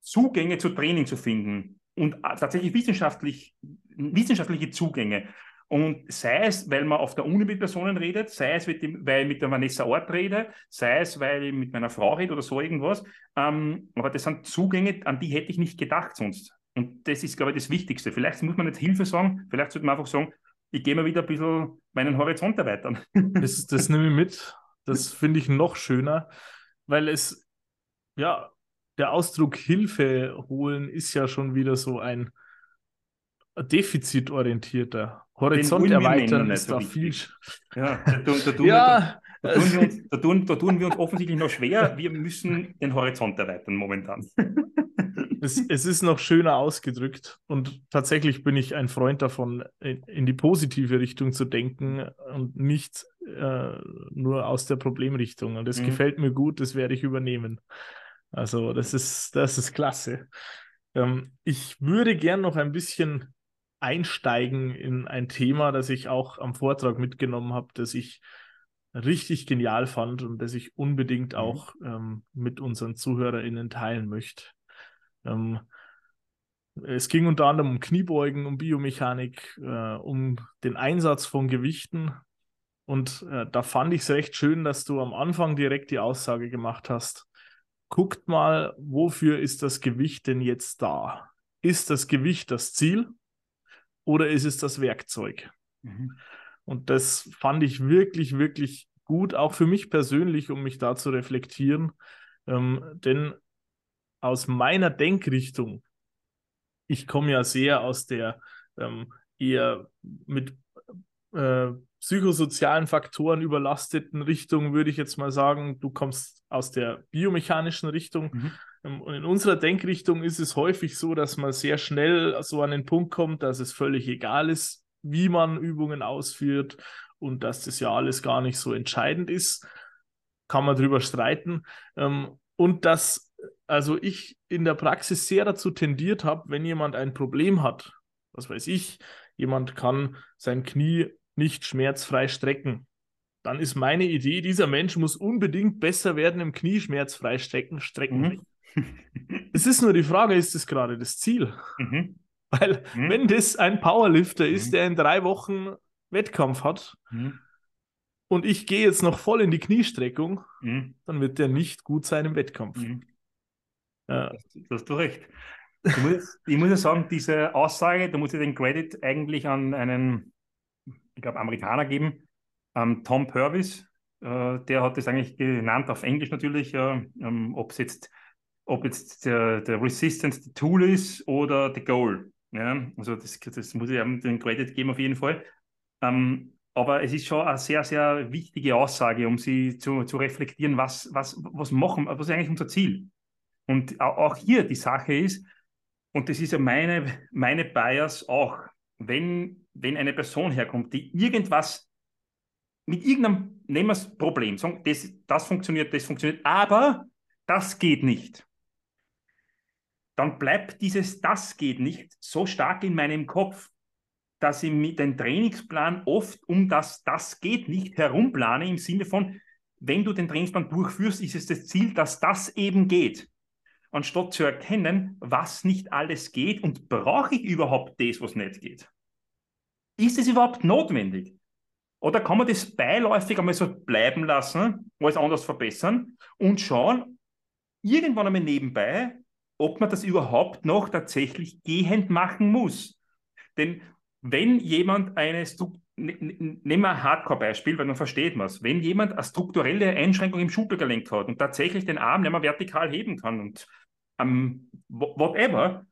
Zugänge zu Training zu finden und äh, tatsächlich wissenschaftlich, wissenschaftliche Zugänge. Und sei es, weil man auf der Uni mit Personen redet, sei es, weil ich mit der Vanessa Ort rede, sei es, weil ich mit meiner Frau rede oder so irgendwas. Ähm, aber das sind Zugänge, an die hätte ich nicht gedacht sonst. Und das ist, glaube ich, das Wichtigste. Vielleicht muss man nicht Hilfe sagen, vielleicht sollte man einfach sagen, ich gehe mal wieder ein bisschen meinen Horizont erweitern. Das, das nehme ich mit. Das finde ich noch schöner, weil es, ja, der Ausdruck Hilfe holen ist ja schon wieder so ein defizitorientierter. Horizont erweitern ist da viel. Ja, da, tun, da, tun ja. Wir, da, tun wir uns, da, tun, da tun wir uns offensichtlich noch schwer. Wir müssen den Horizont erweitern momentan. Es, es, ist noch schöner ausgedrückt und tatsächlich bin ich ein Freund davon, in, in die positive Richtung zu denken und nicht äh, nur aus der Problemrichtung. Und das mhm. gefällt mir gut, das werde ich übernehmen. Also das ist, das ist klasse. Ähm, ich würde gern noch ein bisschen einsteigen in ein Thema, das ich auch am Vortrag mitgenommen habe, das ich richtig genial fand und das ich unbedingt mhm. auch ähm, mit unseren ZuhörerInnen teilen möchte. Ähm, es ging unter anderem um Kniebeugen, um Biomechanik, äh, um den Einsatz von Gewichten. Und äh, da fand ich es recht schön, dass du am Anfang direkt die Aussage gemacht hast. Guckt mal, wofür ist das Gewicht denn jetzt da? Ist das Gewicht das Ziel oder ist es das Werkzeug? Mhm. Und das fand ich wirklich, wirklich gut, auch für mich persönlich, um mich da zu reflektieren. Ähm, denn aus meiner Denkrichtung ich komme ja sehr aus der ähm, eher mit äh, psychosozialen Faktoren überlasteten Richtung, würde ich jetzt mal sagen. Du kommst aus der biomechanischen Richtung. Mhm. Ähm, und in unserer Denkrichtung ist es häufig so, dass man sehr schnell so an den Punkt kommt, dass es völlig egal ist, wie man Übungen ausführt und dass das ja alles gar nicht so entscheidend ist. Kann man drüber streiten. Ähm, und dass also ich in der Praxis sehr dazu tendiert habe, wenn jemand ein Problem hat, was weiß ich, jemand kann sein Knie nicht schmerzfrei strecken, dann ist meine Idee, dieser Mensch muss unbedingt besser werden im Knie schmerzfrei strecken. strecken. Mhm. es ist nur die Frage, ist das gerade das Ziel? Mhm. Weil mhm. wenn das ein Powerlifter ist, mhm. der in drei Wochen Wettkampf hat, mhm. und ich gehe jetzt noch voll in die Kniestreckung, mhm. dann wird der nicht gut sein im Wettkampf. Ja. Da hast du recht. Ich muss, ich muss ja sagen, diese Aussage, da muss ich den Credit eigentlich an einen, ich glaube, Amerikaner geben, ähm, Tom Purvis. Äh, der hat das eigentlich genannt, auf Englisch natürlich, äh, ob es jetzt, ob jetzt der, der Resistance the Tool ist oder the Goal. Ja? Also das, das muss ich ihm den Credit geben auf jeden Fall. Ähm, aber es ist schon eine sehr, sehr wichtige Aussage, um sie zu, zu reflektieren, was, was, was machen, was ist eigentlich unser Ziel? Und auch hier die Sache ist, und das ist ja meine, meine Bias auch, wenn, wenn eine Person herkommt, die irgendwas mit irgendeinem, nehmen wir es Problem, sagen, das, das funktioniert, das funktioniert, aber das geht nicht. Dann bleibt dieses Das geht nicht so stark in meinem Kopf, dass ich mit dem Trainingsplan oft um das Das geht nicht herumplane, im Sinne von, wenn du den Trainingsplan durchführst, ist es das Ziel, dass das eben geht anstatt zu erkennen, was nicht alles geht und brauche ich überhaupt das, was nicht geht? Ist es überhaupt notwendig? Oder kann man das beiläufig einmal so bleiben lassen, alles anders verbessern und schauen, irgendwann einmal nebenbei, ob man das überhaupt noch tatsächlich gehend machen muss? Denn wenn jemand eine Struktur, nehmen wir ein Hardcore-Beispiel, weil dann versteht man es. Wenn jemand eine strukturelle Einschränkung im Schultergelenk hat und tatsächlich den Arm nicht mehr vertikal heben kann und um, whatever,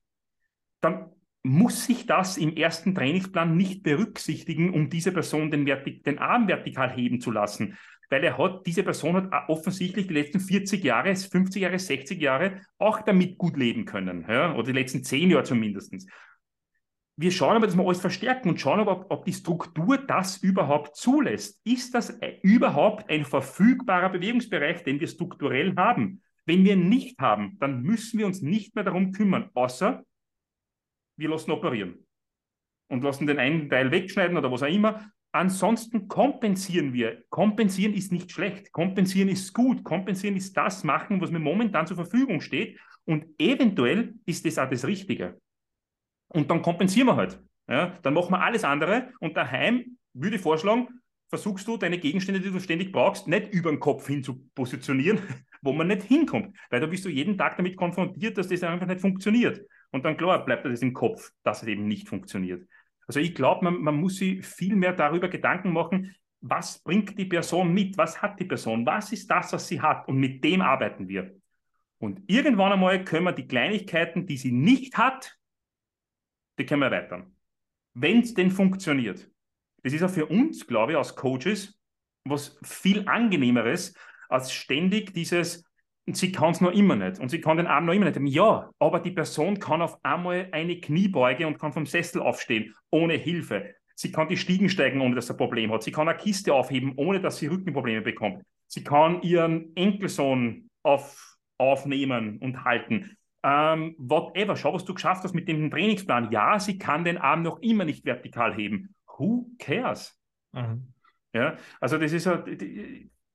dann muss sich das im ersten Trainingsplan nicht berücksichtigen, um diese Person den, den Arm vertikal heben zu lassen. Weil er hat, diese Person hat offensichtlich die letzten 40 Jahre, 50 Jahre, 60 Jahre auch damit gut leben können. Ja? Oder die letzten 10 Jahre zumindest. Wir schauen aber, dass wir alles verstärken und schauen ob, ob die Struktur das überhaupt zulässt. Ist das äh, überhaupt ein verfügbarer Bewegungsbereich, den wir strukturell haben? Wenn wir nicht haben, dann müssen wir uns nicht mehr darum kümmern, außer wir lassen operieren und lassen den einen Teil wegschneiden oder was auch immer. Ansonsten kompensieren wir. Kompensieren ist nicht schlecht. Kompensieren ist gut. Kompensieren ist das machen, was mir momentan zur Verfügung steht. Und eventuell ist das auch das Richtige. Und dann kompensieren wir halt. Ja, dann machen wir alles andere und daheim würde ich vorschlagen, versuchst du deine Gegenstände, die du ständig brauchst, nicht über den Kopf hin zu positionieren, wo man nicht hinkommt. Weil da bist du jeden Tag damit konfrontiert, dass das einfach nicht funktioniert. Und dann klar bleibt das im Kopf, dass es eben nicht funktioniert. Also ich glaube, man, man muss sich viel mehr darüber Gedanken machen, was bringt die Person mit, was hat die Person, was ist das, was sie hat und mit dem arbeiten wir. Und irgendwann einmal können wir die Kleinigkeiten, die sie nicht hat, die können wir erweitern. Wenn es denn funktioniert. Das ist auch für uns, glaube ich, als Coaches was viel angenehmeres, als ständig dieses, sie kann es noch immer nicht und sie kann den Arm noch immer nicht. Ja, aber die Person kann auf einmal eine Kniebeuge und kann vom Sessel aufstehen, ohne Hilfe. Sie kann die Stiegen steigen, ohne dass sie ein Problem hat. Sie kann eine Kiste aufheben, ohne dass sie Rückenprobleme bekommt. Sie kann ihren Enkelsohn auf, aufnehmen und halten. Ähm, whatever, schau, was du geschafft hast mit dem Trainingsplan. Ja, sie kann den Arm noch immer nicht vertikal heben who cares? Mhm. Ja, also das ist ja,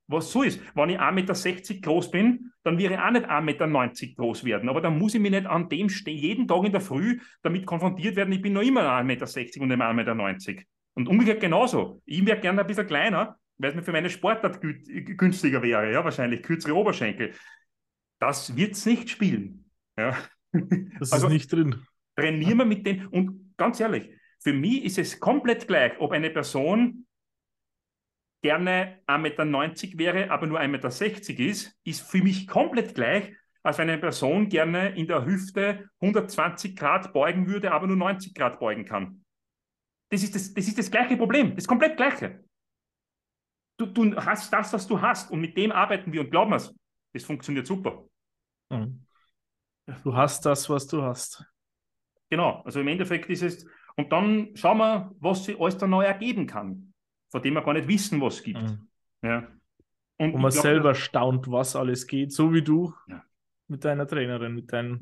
was so ist. Wenn ich 1,60 Meter groß bin, dann wäre ich auch nicht 1,90 Meter groß werden. Aber dann muss ich mich nicht an dem stehen, jeden Tag in der Früh damit konfrontiert werden, ich bin noch immer 1,60 Meter und 1,90 Meter. Und umgekehrt genauso. Ich wäre gerne ein bisschen kleiner, weil es mir für meine Sportart günstiger wäre, ja, wahrscheinlich kürzere Oberschenkel. Das wird es nicht spielen. Ja. Das also, ist nicht drin. Trainieren wir mit den, und ganz ehrlich, für mich ist es komplett gleich, ob eine Person gerne 1,90 Meter wäre, aber nur 1,60 Meter ist, ist für mich komplett gleich, als wenn eine Person gerne in der Hüfte 120 Grad beugen würde, aber nur 90 Grad beugen kann. Das ist das, das, ist das gleiche Problem, das komplett gleiche. Du, du hast das, was du hast und mit dem arbeiten wir und glauben wir das funktioniert super. Mhm. Du hast das, was du hast. Genau, also im Endeffekt ist es, und dann schauen wir, was sich alles da neu ergeben kann von dem wir gar nicht wissen, was es gibt. Mhm. Ja. Und, Und man glaub, selber staunt, was alles geht, so wie du ja. mit deiner Trainerin, mit deinem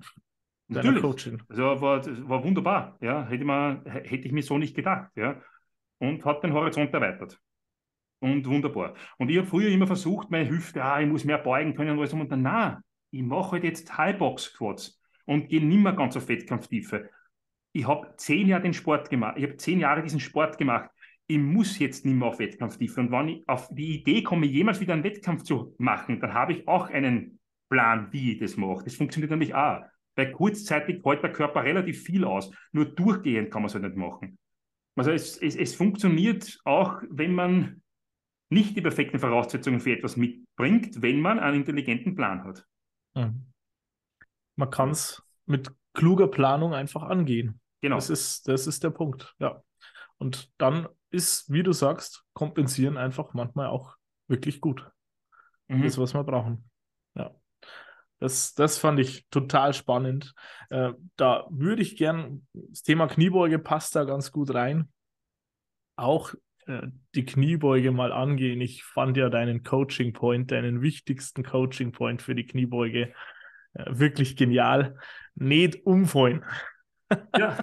deiner Coaching. Also war, war wunderbar. Ja. Hätte, man, hätte ich mir so nicht gedacht. Ja. Und hat den Horizont erweitert. Und wunderbar. Und ich habe früher immer versucht, meine Hüfte, ah, ich muss mehr beugen können und alles. Und dann, nein, ich mache halt jetzt High-Box-Squats und gehe nicht mehr ganz auf Wettkampftiefe. Ich habe zehn Jahre den Sport gemacht. Ich habe zehn Jahre diesen Sport gemacht ich muss jetzt nicht mehr auf Wettkampftiefe. Und wenn ich auf die Idee komme, jemals wieder einen Wettkampf zu machen, dann habe ich auch einen Plan, wie ich das mache. Das funktioniert nämlich auch. Weil kurzzeitig hält der Körper relativ viel aus. Nur durchgehend kann man es halt nicht machen. Also es, es, es funktioniert auch, wenn man nicht die perfekten Voraussetzungen für etwas mitbringt, wenn man einen intelligenten Plan hat. Mhm. Man kann es mit kluger Planung einfach angehen. Genau. Das ist, das ist der Punkt, ja. Und dann ist, wie du sagst, kompensieren einfach manchmal auch wirklich gut. Mhm. Das, was wir brauchen. Ja. Das, das fand ich total spannend. Äh, da würde ich gern, das Thema Kniebeuge passt da ganz gut rein. Auch die Kniebeuge mal angehen. Ich fand ja deinen Coaching Point, deinen wichtigsten Coaching Point für die Kniebeuge äh, wirklich genial. Nicht umfallen. Ja.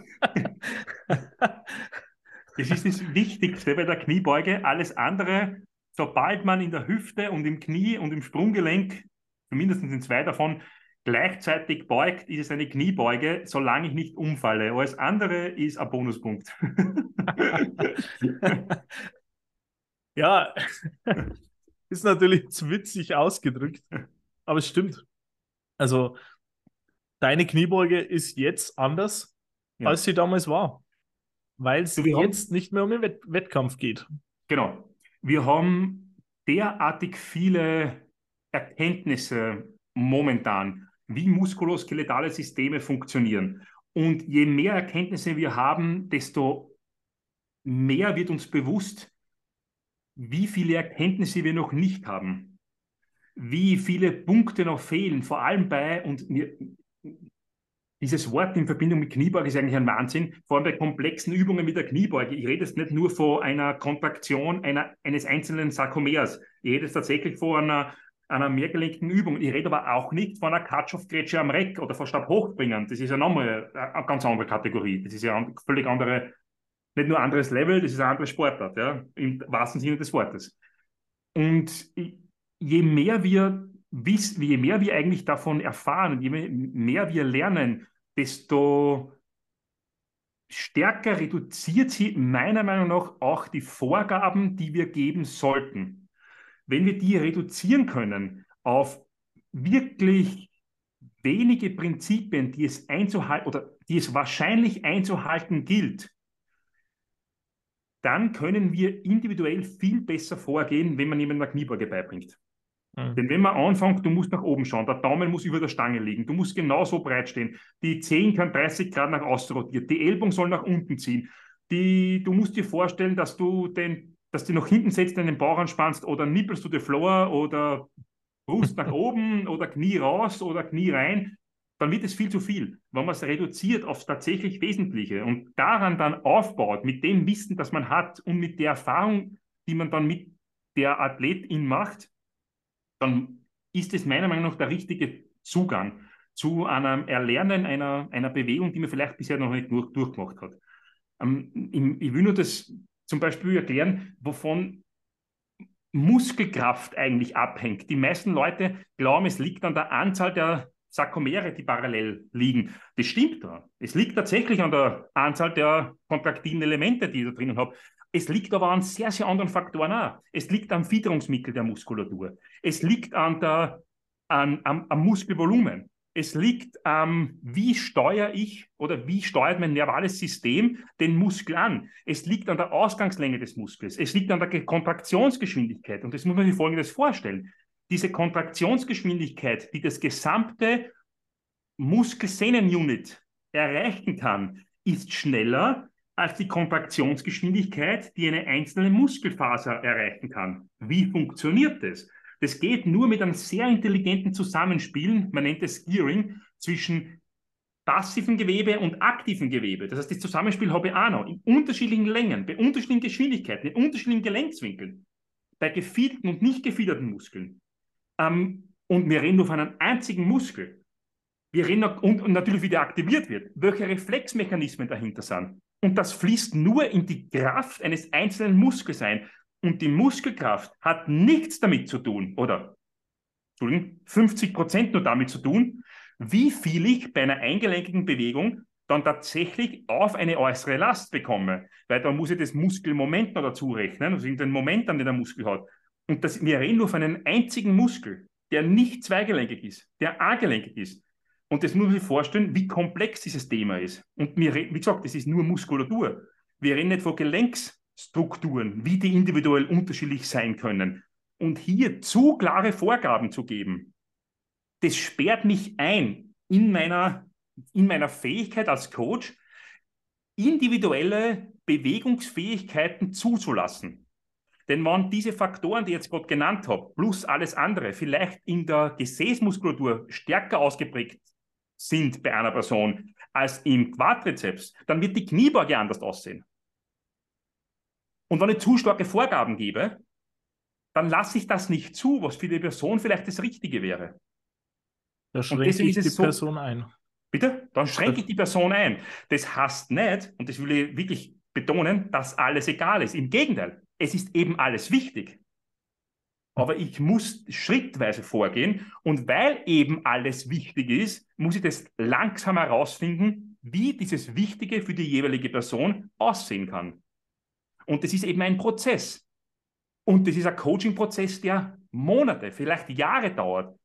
Das ist das Wichtigste bei der Kniebeuge. Alles andere, sobald man in der Hüfte und im Knie und im Sprunggelenk, zumindest in zwei davon, gleichzeitig beugt, ist es eine Kniebeuge, solange ich nicht umfalle. Alles andere ist ein Bonuspunkt. ja, ist natürlich zu witzig ausgedrückt, aber es stimmt. Also, deine Kniebeuge ist jetzt anders, ja. als sie damals war. Weil es jetzt nicht mehr um den Wett Wettkampf geht. Genau. Wir haben derartig viele Erkenntnisse momentan, wie muskuloskeletale Systeme funktionieren. Und je mehr Erkenntnisse wir haben, desto mehr wird uns bewusst, wie viele Erkenntnisse wir noch nicht haben, wie viele Punkte noch fehlen, vor allem bei, und mir, dieses Wort in Verbindung mit Kniebeuge ist eigentlich ein Wahnsinn, vor allem bei komplexen Übungen mit der Kniebeuge. Ich rede jetzt nicht nur von einer Kontraktion einer, eines einzelnen Sarkomers. Ich rede jetzt tatsächlich von einer, einer mehrgelenkten Übung. Ich rede aber auch nicht von einer Katschofgrätsche am Reck oder von Stabhochbringen. Das ist ja nochmal eine ganz andere Kategorie. Das ist ja eine völlig andere, nicht nur anderes Level, das ist eine andere Sportart, ja, im wahrsten Sinne des Wortes. Und je mehr wir wissen, je mehr wir eigentlich davon erfahren, je mehr wir lernen, desto stärker reduziert sie meiner Meinung nach auch die Vorgaben, die wir geben sollten. Wenn wir die reduzieren können auf wirklich wenige Prinzipien, die es einzuhalten oder die es wahrscheinlich einzuhalten gilt, dann können wir individuell viel besser vorgehen, wenn man jemandem eine Kniebeuge beibringt. Mhm. Denn wenn man anfängt, du musst nach oben schauen, der Daumen muss über der Stange liegen, du musst genauso breit stehen, die Zehen können 30 Grad nach außen rotiert, die Ellbogen sollen nach unten ziehen, die, du musst dir vorstellen, dass du den, dass du nach hinten setzt, den Bauch anspannst oder nippelst du the floor oder Brust nach oben oder Knie raus oder Knie rein, dann wird es viel zu viel. Wenn man es reduziert aufs tatsächlich Wesentliche und daran dann aufbaut, mit dem Wissen, das man hat und mit der Erfahrung, die man dann mit der Athletin macht, dann ist es meiner Meinung nach der richtige Zugang zu einem Erlernen einer, einer Bewegung, die man vielleicht bisher noch nicht durch, durchgemacht hat. Ähm, ich, ich will nur das zum Beispiel erklären, wovon Muskelkraft eigentlich abhängt. Die meisten Leute glauben, es liegt an der Anzahl der Sarkomere, die parallel liegen. Das stimmt da. Es liegt tatsächlich an der Anzahl der kontraktilen Elemente, die ich da drinnen habe. Es liegt aber an sehr, sehr anderen Faktoren auch. Es liegt am Fütterungsmittel der Muskulatur. Es liegt an der, an, am, am Muskelvolumen. Es liegt am, wie steuere ich oder wie steuert mein nervales System den Muskel an. Es liegt an der Ausgangslänge des Muskels. Es liegt an der Kontraktionsgeschwindigkeit. Und das muss man sich Folgendes vorstellen. Diese Kontraktionsgeschwindigkeit, die das gesamte Muskelsehnenunit erreichen kann, ist schneller als die Kontraktionsgeschwindigkeit, die eine einzelne Muskelfaser erreichen kann. Wie funktioniert das? Das geht nur mit einem sehr intelligenten Zusammenspielen, man nennt es Gearing, zwischen passiven Gewebe und aktiven Gewebe. Das heißt, das Zusammenspiel habe ich auch noch in unterschiedlichen Längen, bei unterschiedlichen Geschwindigkeiten, in unterschiedlichen Gelenkswinkeln, bei gefiederten und nicht gefiederten Muskeln. Ähm, und wir reden nur von einem einzigen Muskel. Wir reden noch, und, und natürlich, wie der aktiviert wird, welche Reflexmechanismen dahinter sind. Und das fließt nur in die Kraft eines einzelnen Muskels ein. Und die Muskelkraft hat nichts damit zu tun, oder Entschuldigung, 50 Prozent nur damit zu tun, wie viel ich bei einer eingelenkigen Bewegung dann tatsächlich auf eine äußere Last bekomme. Weil da muss ich das Muskelmoment noch dazu rechnen, also den Moment, an den der Muskel hat. Und das, wir reden nur von einem einzigen Muskel, der nicht zweigelenkig ist, der A-gelenkig ist. Und das muss man sich vorstellen, wie komplex dieses Thema ist. Und wir, wie gesagt, das ist nur Muskulatur. Wir reden nicht von Gelenksstrukturen, wie die individuell unterschiedlich sein können. Und hier zu klare Vorgaben zu geben, das sperrt mich ein in meiner, in meiner Fähigkeit als Coach, individuelle Bewegungsfähigkeiten zuzulassen. Denn wenn diese Faktoren, die ich jetzt gerade genannt habe, plus alles andere, vielleicht in der Gesäßmuskulatur stärker ausgeprägt sind bei einer Person als im Quadrizeps, dann wird die Kniebeuge anders aussehen. Und wenn ich zu starke Vorgaben gebe, dann lasse ich das nicht zu, was für die Person vielleicht das Richtige wäre. Da schränke ich die so, Person ein. Bitte? Dann schränke ich die Person ein. Das heißt nicht, und das will ich wirklich betonen, dass alles egal ist. Im Gegenteil, es ist eben alles wichtig. Aber ich muss schrittweise vorgehen und weil eben alles wichtig ist, muss ich das langsam herausfinden, wie dieses Wichtige für die jeweilige Person aussehen kann. Und das ist eben ein Prozess. Und das ist ein Coaching-Prozess, der Monate, vielleicht Jahre dauert,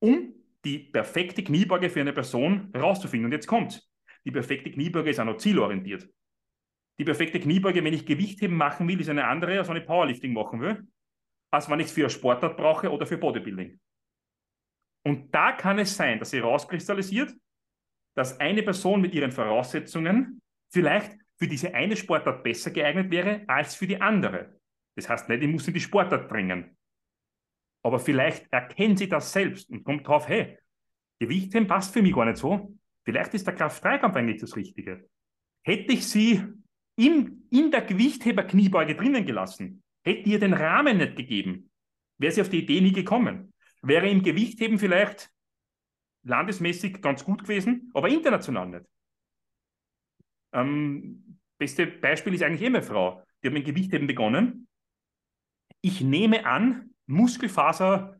um die perfekte Kniebeuge für eine Person herauszufinden. Und jetzt kommt Die perfekte Kniebeuge ist auch noch zielorientiert. Die perfekte Kniebeuge, wenn ich Gewichtheben machen will, ist eine andere, als wenn ich Powerlifting machen will als wenn ich es für Sportart brauche oder für Bodybuilding. Und da kann es sein, dass sie rauskristallisiert, dass eine Person mit ihren Voraussetzungen vielleicht für diese eine Sportart besser geeignet wäre als für die andere. Das heißt nicht, ich muss in die Sportart drängen. Aber vielleicht erkennt sie das selbst und kommt drauf, hey, Gewichtheben passt für mich gar nicht so. Vielleicht ist der Kraft-3-Kampf eigentlich das Richtige. Hätte ich sie in, in der Gewichtheber-Kniebeuge drinnen gelassen, Hätte ihr den Rahmen nicht gegeben, wäre sie auf die Idee nie gekommen. Wäre im Gewichtheben vielleicht landesmäßig ganz gut gewesen, aber international nicht. Ähm, beste Beispiel ist eigentlich eh meine Frau. Die hat mit Gewichtheben begonnen. Ich nehme an, Muskelfaser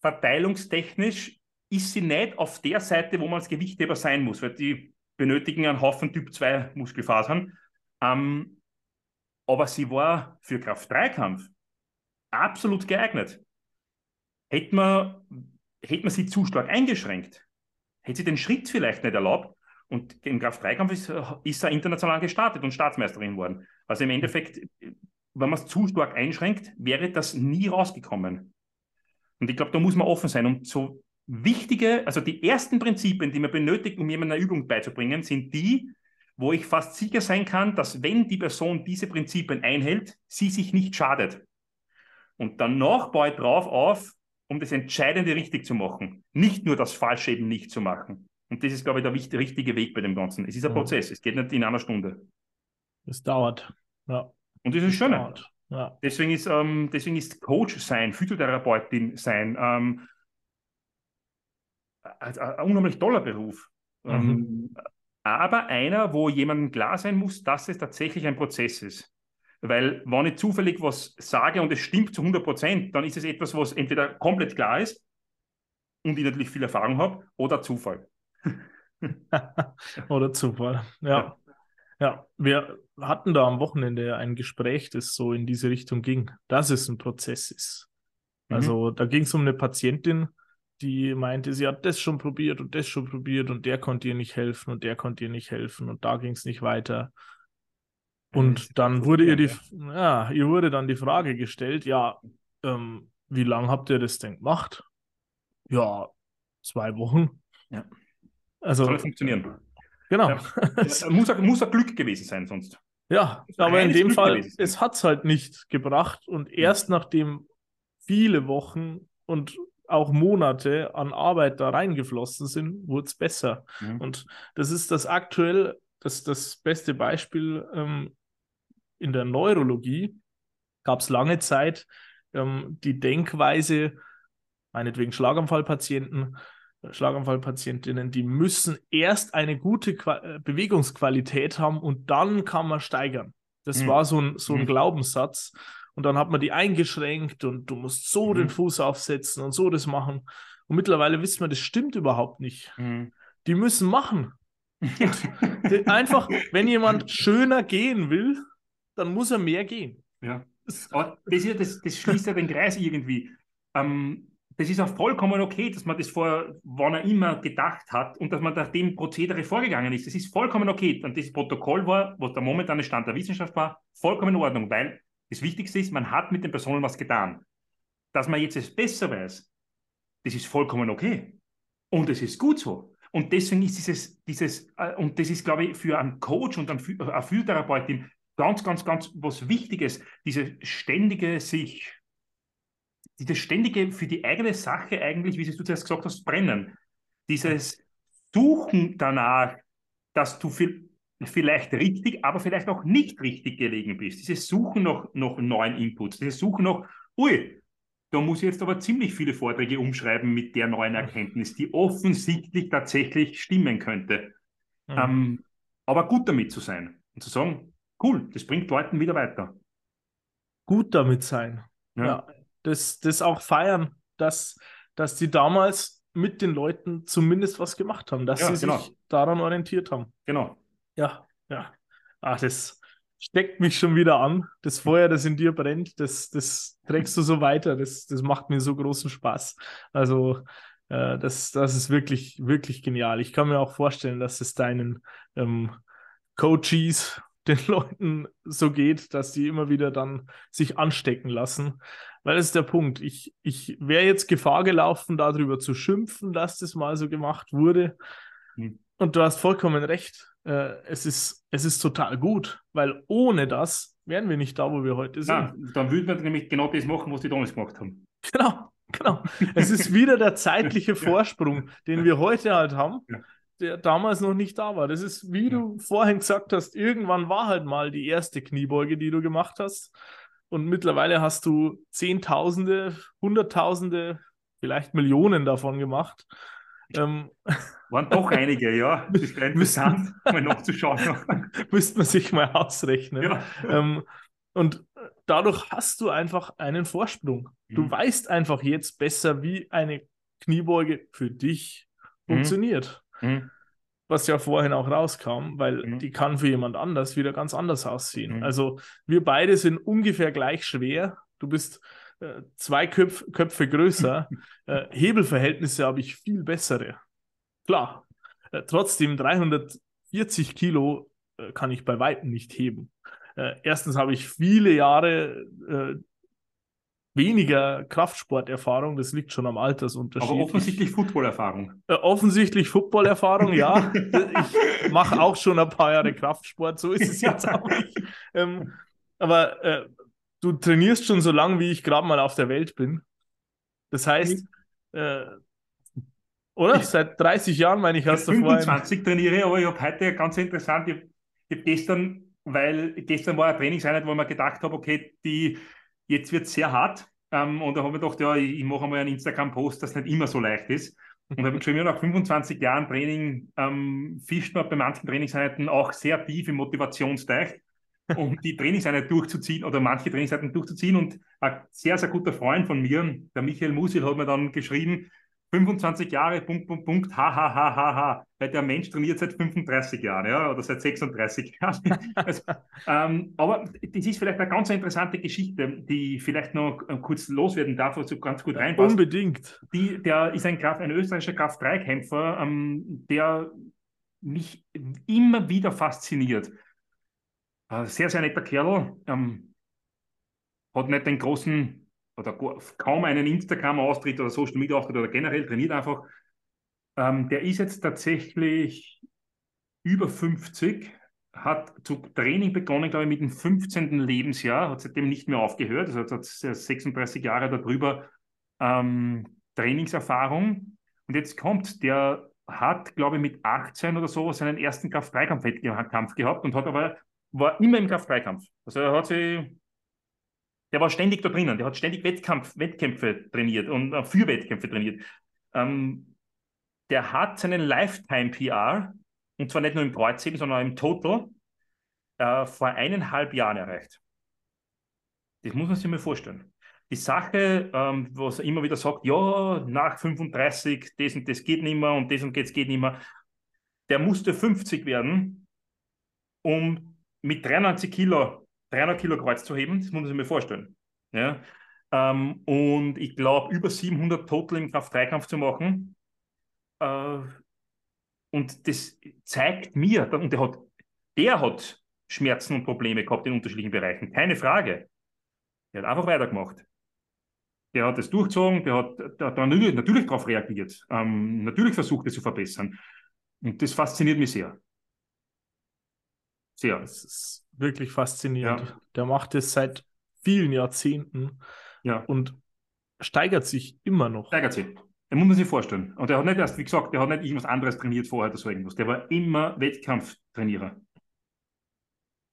verteilungstechnisch ist sie nicht auf der Seite, wo man als Gewichtheber sein muss, weil die benötigen einen Haufen Typ 2 Muskelfasern. Ähm, aber sie war für Kraft-3-Kampf absolut geeignet. Hätte man, hätte man sie zu stark eingeschränkt, hätte sie den Schritt vielleicht nicht erlaubt und im Kraft-3-Kampf ist, ist er international gestartet und Staatsmeisterin geworden. Also im Endeffekt, wenn man es zu stark einschränkt, wäre das nie rausgekommen. Und ich glaube, da muss man offen sein. Und so wichtige, also die ersten Prinzipien, die man benötigt, um jemandem eine Übung beizubringen, sind die, wo ich fast sicher sein kann, dass wenn die Person diese Prinzipien einhält, sie sich nicht schadet. Und danach baue ich drauf auf, um das Entscheidende richtig zu machen. Nicht nur das Falsche eben nicht zu machen. Und das ist, glaube ich, der richtige Weg bei dem Ganzen. Es ist ein ja. Prozess, es geht nicht in einer Stunde. Es dauert. Ja. Und das ist schön. Ja. Deswegen, ist, ähm, deswegen ist Coach sein, Physiotherapeutin sein, ähm, ein, ein unheimlich toller Beruf. Mhm. Ähm, aber einer, wo jemandem klar sein muss, dass es tatsächlich ein Prozess ist. Weil wenn ich zufällig was sage und es stimmt zu 100 Prozent, dann ist es etwas, was entweder komplett klar ist und ich natürlich viel Erfahrung habe oder Zufall. oder Zufall, ja. ja. Wir hatten da am Wochenende ein Gespräch, das so in diese Richtung ging, dass es ein Prozess ist. Mhm. Also da ging es um eine Patientin, die meinte, sie hat das schon probiert und das schon probiert und der konnte ihr nicht helfen und der konnte ihr nicht helfen und da ging es nicht weiter. Und dann wurde ihr die, ja, ihr wurde dann die Frage gestellt, ja, ähm, wie lange habt ihr das denn gemacht? Ja, zwei Wochen. Ja. Also, Soll funktionieren. Genau. Ja. muss, ein, muss ein Glück gewesen sein, sonst. Ja, aber in dem Glück Fall, es hat es halt nicht gebracht. Und erst ja. nachdem viele Wochen und auch Monate an Arbeit da reingeflossen sind, wurde es besser. Mhm. Und das ist das aktuell, das, das beste Beispiel ähm, in der Neurologie. Gab es lange Zeit ähm, die Denkweise, meinetwegen Schlaganfallpatienten, Schlaganfallpatientinnen, die müssen erst eine gute Qua äh, Bewegungsqualität haben und dann kann man steigern. Das mhm. war so ein, so ein mhm. Glaubenssatz. Und dann hat man die eingeschränkt und du musst so mhm. den Fuß aufsetzen und so das machen. Und mittlerweile wissen wir, das stimmt überhaupt nicht. Mhm. Die müssen machen. einfach, wenn jemand schöner gehen will, dann muss er mehr gehen. Ja. Aber das, das, das schließt ja den Kreis irgendwie. Ähm, das ist auch vollkommen okay, dass man das vor wann er immer gedacht hat und dass man nach dem Prozedere vorgegangen ist. Das ist vollkommen okay. Und das Protokoll war, was der momentane Stand der Wissenschaft war, vollkommen in Ordnung, weil das Wichtigste ist, man hat mit den Personen was getan. Dass man jetzt es besser weiß, das ist vollkommen okay. Und es ist gut so. Und deswegen ist dieses, dieses äh, und das ist, glaube ich, für einen Coach und eine Physiotherapeutin ganz, ganz, ganz was Wichtiges, diese ständige sich dieses ständige für die eigene Sache eigentlich, wie du zuerst gesagt hast, brennen. Dieses Suchen danach, dass du viel, vielleicht richtig, aber vielleicht auch nicht richtig gelegen bist. Dieses Suchen nach, nach neuen Inputs, dieses Suchen nach, ui, da muss ich jetzt aber ziemlich viele Vorträge umschreiben mit der neuen Erkenntnis, die offensichtlich tatsächlich stimmen könnte. Mhm. Ähm, aber gut damit zu sein und zu sagen, cool, das bringt Leuten wieder weiter. Gut damit sein. Ja. ja das, das auch feiern, dass, dass die damals mit den Leuten zumindest was gemacht haben, dass ja, sie genau. sich daran orientiert haben. Genau. Ja, ja. Ach, das steckt mich schon wieder an. Das Feuer, das in dir brennt, das, das trägst du so weiter. Das, das macht mir so großen Spaß. Also, äh, das, das ist wirklich, wirklich genial. Ich kann mir auch vorstellen, dass es deinen ähm, Coaches, den Leuten so geht, dass die immer wieder dann sich anstecken lassen. Weil das ist der Punkt. Ich, ich wäre jetzt Gefahr gelaufen, darüber zu schimpfen, dass das mal so gemacht wurde. Hm. Und du hast vollkommen recht. Äh, es, ist, es ist total gut, weil ohne das wären wir nicht da, wo wir heute sind. Ja, dann würden wir nämlich genau das machen, was die damals gemacht haben. Genau, genau. es ist wieder der zeitliche Vorsprung, den wir heute halt haben. Ja der damals noch nicht da war. Das ist, wie du vorhin gesagt hast, irgendwann war halt mal die erste Kniebeuge, die du gemacht hast. Und mittlerweile hast du Zehntausende, Hunderttausende, vielleicht Millionen davon gemacht. Ähm, Waren doch einige, ja. Das ist interessant, mal nachzuschauen. Müsste man sich mal ausrechnen. Ja. Ähm, und dadurch hast du einfach einen Vorsprung. Mhm. Du weißt einfach jetzt besser, wie eine Kniebeuge für dich mhm. funktioniert. Mhm. Was ja vorhin auch rauskam, weil mhm. die kann für jemand anders wieder ganz anders aussehen. Mhm. Also wir beide sind ungefähr gleich schwer. Du bist äh, zwei Köpf Köpfe größer. äh, Hebelverhältnisse habe ich viel bessere. Klar. Äh, trotzdem 340 Kilo äh, kann ich bei weitem nicht heben. Äh, erstens habe ich viele Jahre äh, weniger Kraftsporterfahrung, das liegt schon am Altersunterschied. Aber offensichtlich Footballerfahrung. Äh, offensichtlich Footballerfahrung, ja. ich mache auch schon ein paar Jahre Kraftsport, so ist es jetzt auch nicht. Ähm, aber äh, du trainierst schon so lange, wie ich gerade mal auf der Welt bin. Das heißt, äh, oder? Seit 30 Jahren, meine ich, hast du vorhin... 25 trainiere, aber ich habe heute ganz interessant, ich, ich habe gestern, weil gestern war eine Trainingseinheit, wo ich mir gedacht habe, okay, die Jetzt wird es sehr hart. Ähm, und da habe ich gedacht, ja, ich, ich mache einmal einen Instagram-Post, das nicht immer so leicht ist. Und habe geschrieben, ja, nach 25 Jahren Training ähm, fischt man bei manchen Trainingseinheiten auch sehr tief im Motivationsteich. um die Trainingseinheit durchzuziehen oder manche Trainingseinheiten durchzuziehen. Und ein sehr, sehr guter Freund von mir, der Michael Musil, hat mir dann geschrieben, 25 Jahre, Punkt, Punkt, Punkt, ha, ha, ha, ha, ha. Weil der Mensch trainiert seit 35 Jahren, ja, oder seit 36 Jahren. also, ähm, aber das ist vielleicht eine ganz interessante Geschichte, die vielleicht noch äh, kurz loswerden darf, so ganz gut reinpasst. Unbedingt. Die, der ist ein, Kraft, ein österreichischer Kraft-3-Kämpfer, ähm, der mich immer wieder fasziniert. Äh, sehr, sehr netter Kerl, ähm, hat nicht den großen oder kaum einen Instagram-Austritt oder Social Media-Auftritt oder generell trainiert einfach. Ähm, der ist jetzt tatsächlich über 50, hat zu Training begonnen, glaube ich, mit dem 15. Lebensjahr, hat seitdem nicht mehr aufgehört, also hat 36 Jahre darüber ähm, Trainingserfahrung. Und jetzt kommt, der hat, glaube ich, mit 18 oder so seinen ersten Kraft-3-Kampf gehabt und hat aber, war immer im Kraft-3-Kampf. Also er hat sich der war ständig da drinnen, der hat ständig Wettkampf, Wettkämpfe trainiert und äh, für Wettkämpfe trainiert. Ähm, der hat seinen Lifetime-PR, und zwar nicht nur im Kreuzheben, sondern im Total, äh, vor eineinhalb Jahren erreicht. Das muss man sich mal vorstellen. Die Sache, ähm, was er immer wieder sagt, ja, nach 35, das und das geht nicht mehr und das und das geht nicht mehr, der musste 50 werden, um mit 93 Kilo 300 Kilo Kreuz zu heben, das muss man sich mal vorstellen. Ja? Ähm, und ich glaube, über 700 Total im Kraft-3-Kampf zu machen. Äh, und das zeigt mir, und der hat, der hat Schmerzen und Probleme gehabt in unterschiedlichen Bereichen, keine Frage. Der hat einfach weitergemacht. Der hat es durchgezogen, der hat, der hat natürlich, natürlich darauf reagiert, ähm, natürlich versucht, es zu verbessern. Und das fasziniert mich sehr. Sehr. Das ist wirklich faszinierend. Ja. Der macht es seit vielen Jahrzehnten ja. und steigert sich immer noch. Steigert sich. Das muss man sich vorstellen. Und er hat nicht erst, wie gesagt, der hat nicht irgendwas anderes trainiert vorher oder so irgendwas. Der war immer Wettkampftrainierer.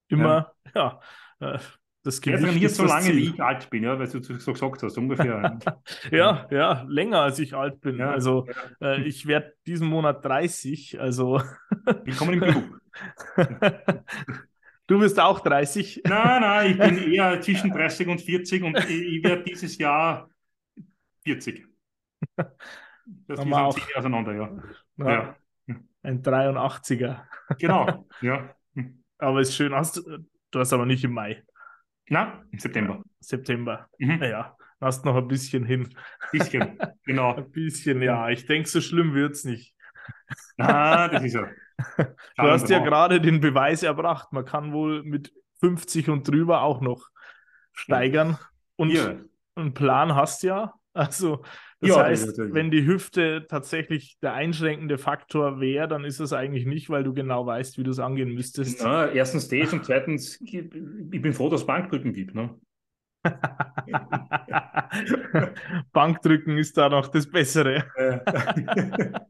Immer, ja. ja. Äh, das Gewicht er trainiert so lange, wie ich alt bin, ja, weil du so gesagt hast, ungefähr. ja, ja, länger als ich alt bin. Ja, also ja. Äh, ich werde diesen Monat 30, also. Willkommen im Club. Du bist auch 30? Nein, nein, ich bin eher zwischen 30 und 40 und ich, werde dieses Jahr 40. Das ist auch auseinander, ja. ja. ja. Ein 83er. Genau, ja. Aber ist schön. Hast, du hast aber nicht im Mai. Na, im September. September. Mhm. Naja, hast noch ein bisschen hin. Ein bisschen, genau. ein bisschen, ja. Ich denke, so schlimm wird es nicht. Ah, das ist ja. Du hast ja gerade den Beweis erbracht. Man kann wohl mit 50 und drüber auch noch steigern. Und ja. einen Plan hast ja. Also, das ja, heißt, das wenn die Hüfte tatsächlich der einschränkende Faktor wäre, dann ist es eigentlich nicht, weil du genau weißt, wie du es angehen müsstest. Na, erstens das und zweitens, ich bin froh, dass es Bankdrücken gibt. Ne? Bankdrücken ist da noch das Bessere. Ja,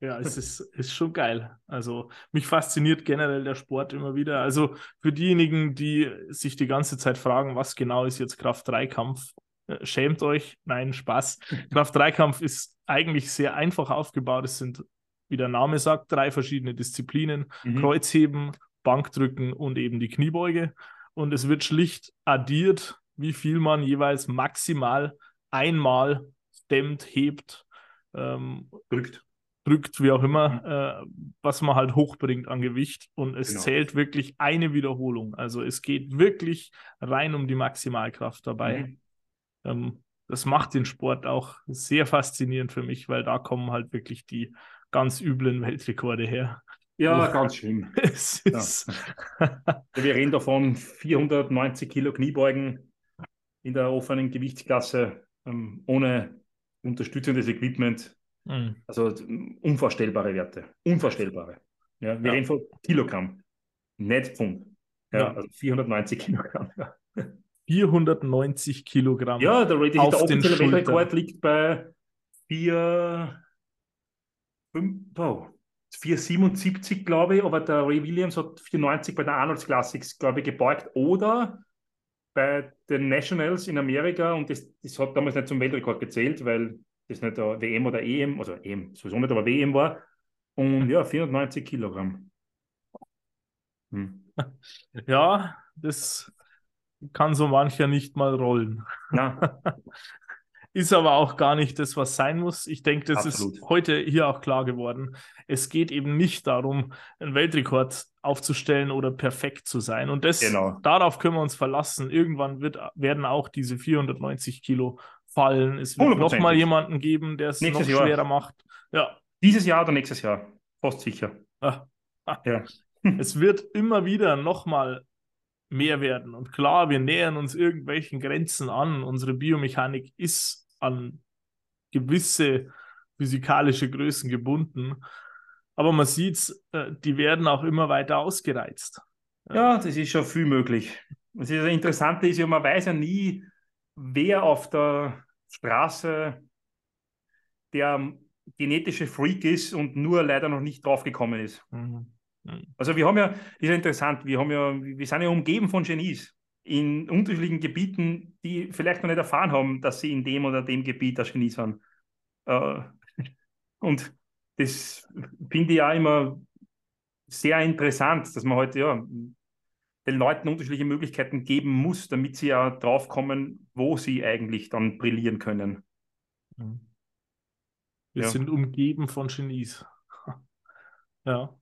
es ist, ist schon geil. Also mich fasziniert generell der Sport immer wieder. Also für diejenigen, die sich die ganze Zeit fragen, was genau ist jetzt Kraft-3-Kampf, äh, schämt euch. Nein, Spaß. Kraft-3-Kampf ist eigentlich sehr einfach aufgebaut. Es sind, wie der Name sagt, drei verschiedene Disziplinen. Mhm. Kreuzheben, Bankdrücken und eben die Kniebeuge. Und es wird schlicht addiert, wie viel man jeweils maximal einmal stemmt, hebt, ähm, drückt drückt, wie auch immer, äh, was man halt hochbringt an Gewicht. Und es genau. zählt wirklich eine Wiederholung. Also es geht wirklich rein um die Maximalkraft dabei. Mhm. Ähm, das macht den Sport auch sehr faszinierend für mich, weil da kommen halt wirklich die ganz üblen Weltrekorde her. Ja, oh. ganz schlimm. ja. Wir reden davon 490 Kilo Kniebeugen in der offenen Gewichtsklasse ähm, ohne unterstützendes Equipment Mhm. Also unvorstellbare Werte. Unvorstellbare. Ja, wir ja. reden von Kilogramm, nicht Pfund. Ja, ja. Also 490 Kilogramm. Ja. 490 Kilogramm. Ja, der, der, der offizielle Weltrekord liegt bei 4, 5, wow, 477, glaube ich, aber der Ray Williams hat 490 bei der Arnold Classics, glaube ich, gebeugt. Oder bei den Nationals in Amerika, und das, das hat damals nicht zum Weltrekord gezählt, weil das nicht der WM oder EM, also EM sowieso nicht, aber WM war. Und ja, 490 Kilogramm. Hm. Ja, das kann so mancher nicht mal rollen. Ja. ist aber auch gar nicht das, was sein muss. Ich denke, das Absolut. ist heute hier auch klar geworden. Es geht eben nicht darum, einen Weltrekord aufzustellen oder perfekt zu sein. Und das, genau. darauf können wir uns verlassen. Irgendwann wird, werden auch diese 490 Kilo fallen. Es wird noch mal jemanden geben, der es noch schwerer Jahr. macht. Ja. Dieses Jahr oder nächstes Jahr? Fast sicher. Ah. Ah. Ja. es wird immer wieder noch mal mehr werden. Und klar, wir nähern uns irgendwelchen Grenzen an. Unsere Biomechanik ist an gewisse physikalische Größen gebunden. Aber man sieht, äh, die werden auch immer weiter ausgereizt. Ja, das ist schon viel möglich. Das, ist das Interessante ist ja, man weiß ja nie, wer auf der Straße der genetische Freak ist und nur leider noch nicht draufgekommen ist. Mhm. Also wir haben ja, ist ja interessant, wir haben ja, wir sind ja umgeben von Genies in unterschiedlichen Gebieten, die vielleicht noch nicht erfahren haben, dass sie in dem oder dem Gebiet ein Genie sind. Äh, und das finde ich ja immer sehr interessant, dass man heute ja den Leuten unterschiedliche Möglichkeiten geben muss, damit sie ja draufkommen, wo sie eigentlich dann brillieren können. Mhm. Wir ja. sind umgeben von Genies. Ja.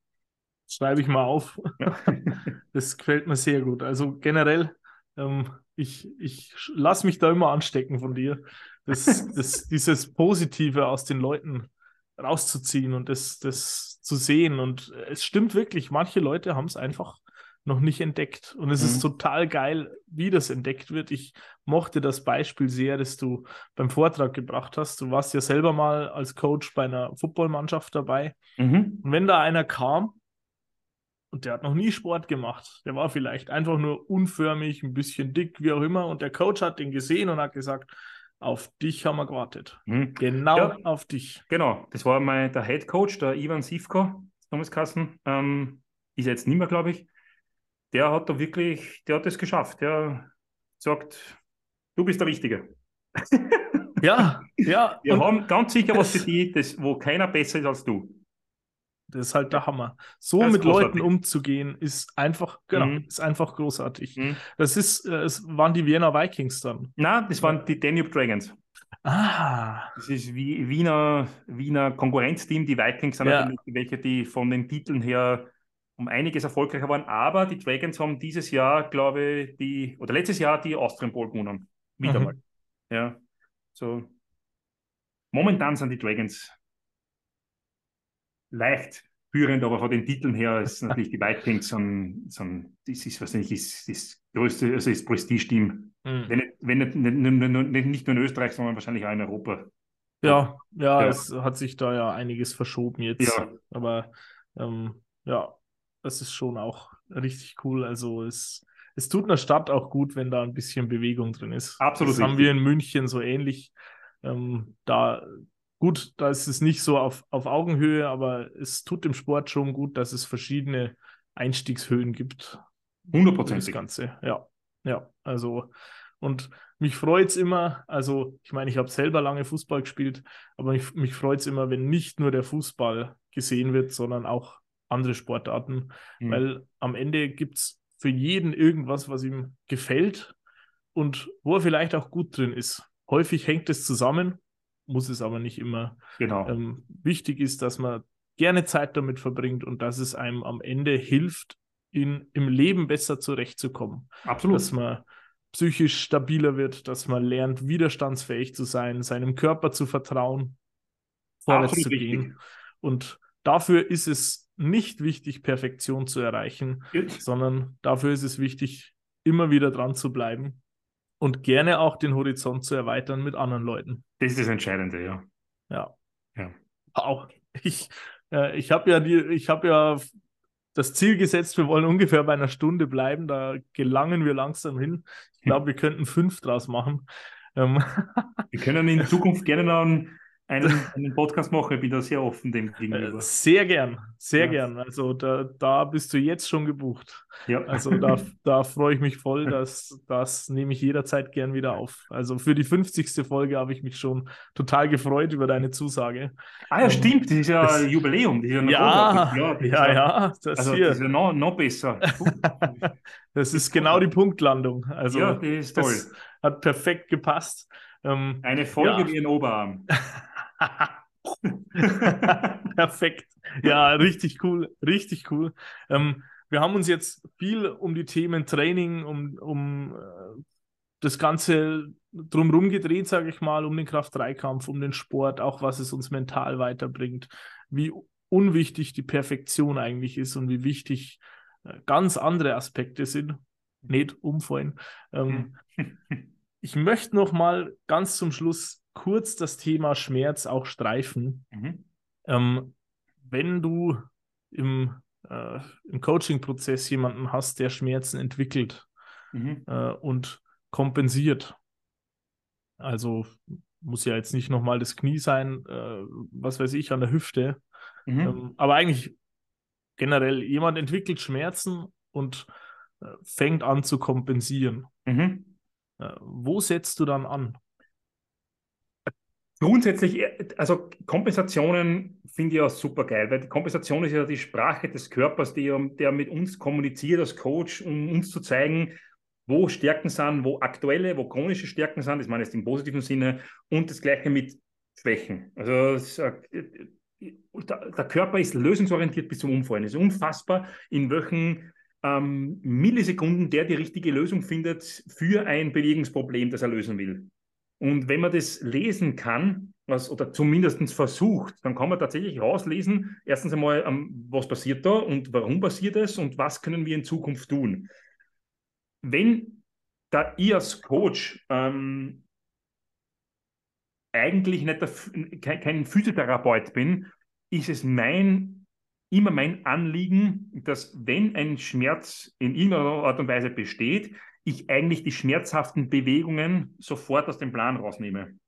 Schreibe ich mal auf. Ja. Das gefällt mir sehr gut. Also generell, ähm, ich, ich lasse mich da immer anstecken von dir. Das, das, dieses Positive aus den Leuten rauszuziehen und das, das zu sehen. Und es stimmt wirklich, manche Leute haben es einfach noch nicht entdeckt. Und es mhm. ist total geil, wie das entdeckt wird. Ich mochte das Beispiel sehr, das du beim Vortrag gebracht hast. Du warst ja selber mal als Coach bei einer Footballmannschaft dabei. Mhm. Und wenn da einer kam und der hat noch nie Sport gemacht. Der war vielleicht einfach nur unförmig, ein bisschen dick, wie auch immer. Und der Coach hat den gesehen und hat gesagt, auf dich haben wir gewartet. Mhm. Genau ja, auf dich. Genau, das war mein, der Head Coach, der Ivan Sivko, Thomas Kassen. Ähm, ist jetzt nicht mehr, glaube ich. Der hat da wirklich, der hat es geschafft. Der sagt, du bist der Richtige. ja, ja. Wir haben ganz sicher was für dich, das, wo keiner besser ist als du. Das ist halt der Hammer. So mit großartig. Leuten umzugehen, ist einfach, genau, mhm. ist einfach großartig. Mhm. Das ist, äh, es waren die Vienna Vikings dann. Nein, das waren die Danube Dragons. Ah. Das ist wie Wiener, Wiener Konkurrenzteam. Die Vikings sind ja. natürlich welche, die von den Titeln her um einiges erfolgreicher waren. Aber die Dragons haben dieses Jahr, glaube ich, die, oder letztes Jahr die Austrian Bowl gewonnen. Wieder mhm. mal. Ja. So. Momentan sind die Dragons leicht führend, aber von den Titeln her ist natürlich die Vikings und, so das ist wahrscheinlich ist, das größte, also das Prestige-Team. Mhm. Wenn, wenn nicht, nicht, nicht, nur in Österreich, sondern wahrscheinlich auch in Europa. Ja, ja, ja, es hat sich da ja einiges verschoben jetzt. Ja. Aber ähm, ja, das ist schon auch richtig cool. Also es, es tut einer Stadt auch gut, wenn da ein bisschen Bewegung drin ist. Absolut. Das richtig. haben wir in München so ähnlich. Ähm, da Gut, da ist es nicht so auf, auf Augenhöhe, aber es tut dem Sport schon gut, dass es verschiedene Einstiegshöhen gibt. 100 Das Ganze, ja. Ja, also, und mich freut es immer, also, ich meine, ich habe selber lange Fußball gespielt, aber mich, mich freut es immer, wenn nicht nur der Fußball gesehen wird, sondern auch andere Sportarten, mhm. weil am Ende gibt es für jeden irgendwas, was ihm gefällt und wo er vielleicht auch gut drin ist. Häufig hängt es zusammen muss es aber nicht immer. Genau. Ähm, wichtig ist, dass man gerne Zeit damit verbringt und dass es einem am Ende hilft, in, im Leben besser zurechtzukommen. Absolut. Dass man psychisch stabiler wird, dass man lernt, widerstandsfähig zu sein, seinem Körper zu vertrauen, vorwärts Absolut zu gehen. Wichtig. Und dafür ist es nicht wichtig, Perfektion zu erreichen, sondern dafür ist es wichtig, immer wieder dran zu bleiben und gerne auch den Horizont zu erweitern mit anderen Leuten. Das ist das Entscheidende, ja. Ja. ja. Auch ich, äh, ich habe ja die, ich habe ja das Ziel gesetzt, wir wollen ungefähr bei einer Stunde bleiben. Da gelangen wir langsam hin. Ich glaube, wir könnten fünf draus machen. Ähm. Wir können in Zukunft gerne noch einen, einen, einen Podcast mache. Ich bin da sehr offen dem gegenüber. Sehr gern, sehr ja. gern. Also da, da bist du jetzt schon gebucht. Ja. Also da, da freue ich mich voll, dass das nehme ich jederzeit gern wieder auf. Also für die 50. Folge habe ich mich schon total gefreut über deine Zusage. Ah ja, ähm, stimmt, das ist ja das, Jubiläum. Ist ja, ja, ja, ja, ja, das also, hier. Das ist ja noch, noch besser. das ist genau die Punktlandung. Also, ja, das ist toll. Das hat perfekt gepasst. Ähm, Eine Folge ja. wie ein Oberarm. Perfekt. Ja, richtig cool, richtig cool. Ähm, wir haben uns jetzt viel um die Themen Training, um, um äh, das Ganze drumherum gedreht, sage ich mal, um den Kraft-3-Kampf, um den Sport, auch was es uns mental weiterbringt, wie unwichtig die Perfektion eigentlich ist und wie wichtig äh, ganz andere Aspekte sind. Nicht umfallen. Ähm, ich möchte noch mal ganz zum Schluss kurz das Thema Schmerz auch streifen. Mhm. Ähm, wenn du im, äh, im Coaching-Prozess jemanden hast, der Schmerzen entwickelt mhm. äh, und kompensiert, also muss ja jetzt nicht nochmal das Knie sein, äh, was weiß ich, an der Hüfte, mhm. ähm, aber eigentlich generell, jemand entwickelt Schmerzen und äh, fängt an zu kompensieren. Mhm. Äh, wo setzt du dann an? Grundsätzlich, äh, also Kompensationen finde ich auch super geil, weil die Kompensation ist ja die Sprache des Körpers, die, der mit uns kommuniziert als Coach, um uns zu zeigen, wo Stärken sind, wo aktuelle, wo chronische Stärken sind, das meine ich jetzt im positiven Sinne, und das gleiche mit Schwächen. Also äh, der Körper ist lösungsorientiert bis zum Umfallen. Es ist unfassbar, in welchen ähm, Millisekunden der die richtige Lösung findet für ein Bewegungsproblem, das er lösen will. Und wenn man das lesen kann, was, oder zumindest versucht, dann kann man tatsächlich rauslesen, erstens einmal, ähm, was passiert da und warum passiert es und was können wir in Zukunft tun. Wenn da ich als Coach ähm, eigentlich nicht der, kein, kein Physiotherapeut bin, ist es mein, immer mein Anliegen, dass wenn ein Schmerz in irgendeiner Art und Weise besteht, ich eigentlich die schmerzhaften Bewegungen sofort aus dem Plan rausnehme.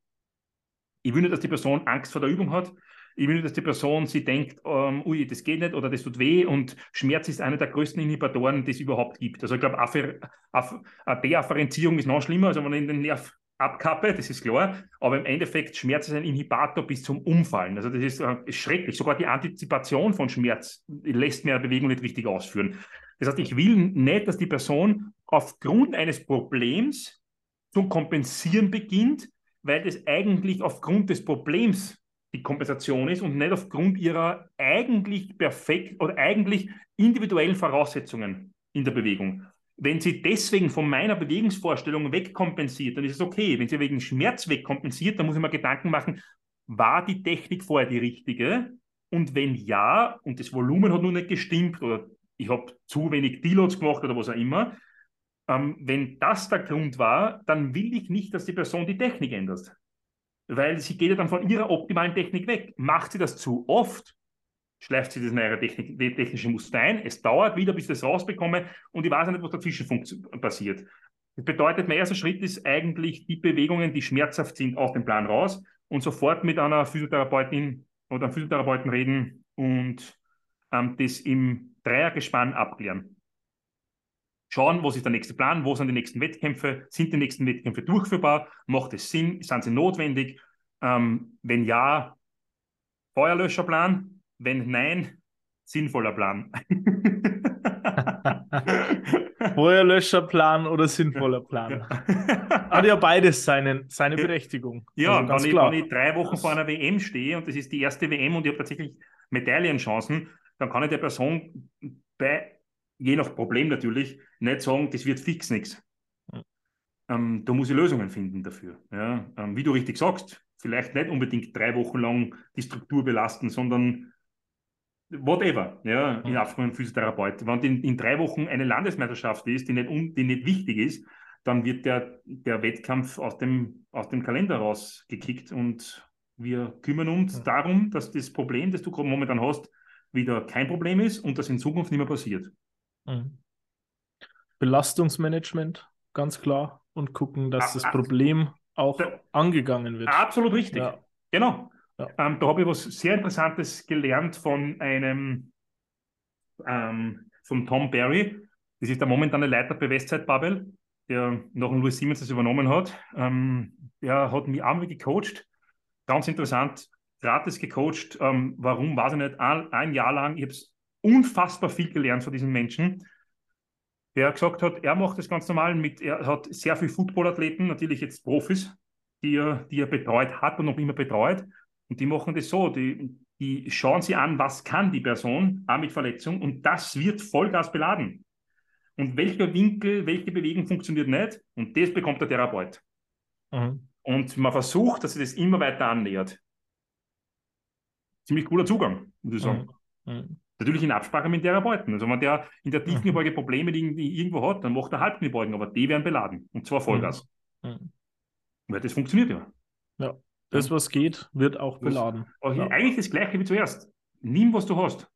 Ich will nicht, dass die Person Angst vor der Übung hat. Ich will nicht, dass die Person sie denkt, ähm, ui, das geht nicht oder das tut weh. Und Schmerz ist einer der größten Inhibitoren, die es überhaupt gibt. Also ich glaube, eine Deafferenzierung ist noch schlimmer, also wenn ich den Nerv abkappe, das ist klar. Aber im Endeffekt, Schmerz ist ein Inhibitor bis zum Umfallen. Also das ist, äh, ist schrecklich. Sogar die Antizipation von Schmerz lässt mir eine Bewegung nicht richtig ausführen. Das heißt, ich will nicht, dass die Person aufgrund eines Problems zum Kompensieren beginnt, weil das eigentlich aufgrund des Problems die Kompensation ist und nicht aufgrund ihrer eigentlich perfekt oder eigentlich individuellen Voraussetzungen in der Bewegung. Wenn sie deswegen von meiner Bewegungsvorstellung wegkompensiert, dann ist es okay. Wenn sie wegen Schmerz wegkompensiert, dann muss ich mir Gedanken machen, war die Technik vorher die richtige? Und wenn ja, und das Volumen hat nur nicht gestimmt oder ich habe zu wenig Deloads gemacht oder was auch immer. Ähm, wenn das der Grund war, dann will ich nicht, dass die Person die Technik ändert. Weil sie geht ja dann von ihrer optimalen Technik weg. Macht sie das zu oft, schleift sie das in ihre Technik, technische Muster ein. Es dauert wieder, bis ich das rausbekomme und ich weiß nicht, was dazwischen passiert. Das bedeutet, mein erster Schritt ist eigentlich die Bewegungen, die schmerzhaft sind, aus dem Plan raus und sofort mit einer Physiotherapeutin oder einem Physiotherapeuten reden und ähm, das im Dreiergespann abklären. Schauen, was ist der nächste Plan, wo sind die nächsten Wettkämpfe, sind die nächsten Wettkämpfe durchführbar, macht es Sinn, sind sie notwendig? Ähm, wenn ja, Feuerlöscherplan, wenn nein, sinnvoller Plan. Feuerlöscherplan oder sinnvoller Plan. Hat ja beides seine, seine Berechtigung. Ja, also wenn, ich, wenn, ich, drei Wochen vor einer WM stehe und das ist die erste WM und ich habe tatsächlich Medaillenchancen, dann kann ich der Person bei, je nach Problem natürlich, nicht sagen, das wird fix nichts. Ähm, da muss ich Lösungen finden dafür. Ja? Ähm, wie du richtig sagst, vielleicht nicht unbedingt drei Wochen lang die Struktur belasten, sondern whatever, ja, in Absprache mit Physiotherapeut. Wenn in, in, drei Wochen eine Landesmeisterschaft ist, die nicht, un, die nicht wichtig ist, dann wird der, der Wettkampf aus dem, aus dem Kalender rausgekickt und wir kümmern uns ja. darum, dass das Problem, das du momentan hast, wieder kein Problem ist und das in Zukunft nicht mehr passiert. Mhm. Belastungsmanagement, ganz klar, und gucken, dass ah, das Problem auch ah, angegangen wird. Absolut richtig. Ja. Genau. Ja. Ähm, da habe ich was sehr Interessantes gelernt von einem, ähm, von Tom Barry. Das ist der momentane Leiter bei Westside Bubble, der nach dem Louis Siemens das übernommen hat. Ähm, der hat mich einmal gecoacht. Ganz interessant, gratis gecoacht. Ähm, warum, weiß ich nicht. Ein, ein Jahr lang, ich habe unfassbar viel gelernt von diesen Menschen der gesagt hat, er macht das ganz normal mit, er hat sehr viele Footballathleten, natürlich jetzt Profis, die er, die er betreut hat und noch immer betreut. Und die machen das so, die, die schauen sich an, was kann die Person, auch mit Verletzung, und das wird Vollgas beladen. Und welcher Winkel, welche Bewegung funktioniert nicht, und das bekommt der Therapeut. Mhm. Und man versucht, dass sich das immer weiter annähert. Ziemlich cooler Zugang, würde ich sagen. Mhm. Mhm. Natürlich in Absprache mit Therapeuten. Also wenn der in der Tiefkniebeuge Probleme irgendwo hat, dann macht er Halbkniebeugen, aber die werden beladen. Und zwar Vollgas. Mhm. Weil das funktioniert ja. Ja, das, was geht, wird auch beladen. Das, ja. Eigentlich das Gleiche wie zuerst. Nimm, was du hast.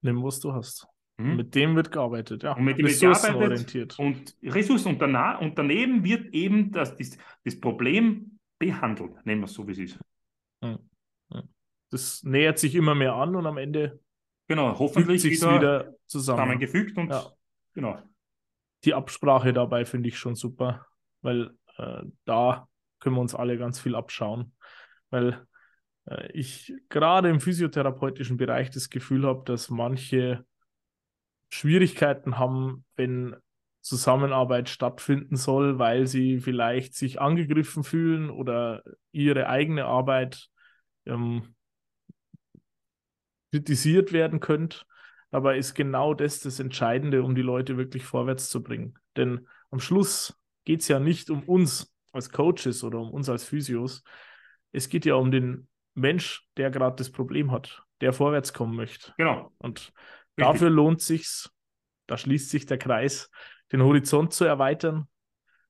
Nimm, was du hast. Mhm. Mit dem wird gearbeitet, ja. Und mit dem ressourcenorientiert. Und Ressourcen. Und, danach, und daneben wird eben das, das, das Problem behandelt, nennen wir es so, wie es ist. Das nähert sich immer mehr an und am Ende Genau, hoffentlich wieder, wieder zusammen. zusammengefügt und ja. genau. Die Absprache dabei finde ich schon super, weil äh, da können wir uns alle ganz viel abschauen, weil äh, ich gerade im physiotherapeutischen Bereich das Gefühl habe, dass manche Schwierigkeiten haben, wenn Zusammenarbeit stattfinden soll, weil sie vielleicht sich angegriffen fühlen oder ihre eigene Arbeit ähm, kritisiert werden könnte. Dabei ist genau das das Entscheidende, um die Leute wirklich vorwärts zu bringen. Denn am Schluss geht es ja nicht um uns als Coaches oder um uns als Physios. Es geht ja um den Mensch, der gerade das Problem hat, der vorwärts kommen möchte. Genau. Und Richtig. dafür lohnt sich's, da schließt sich der Kreis, den Horizont zu erweitern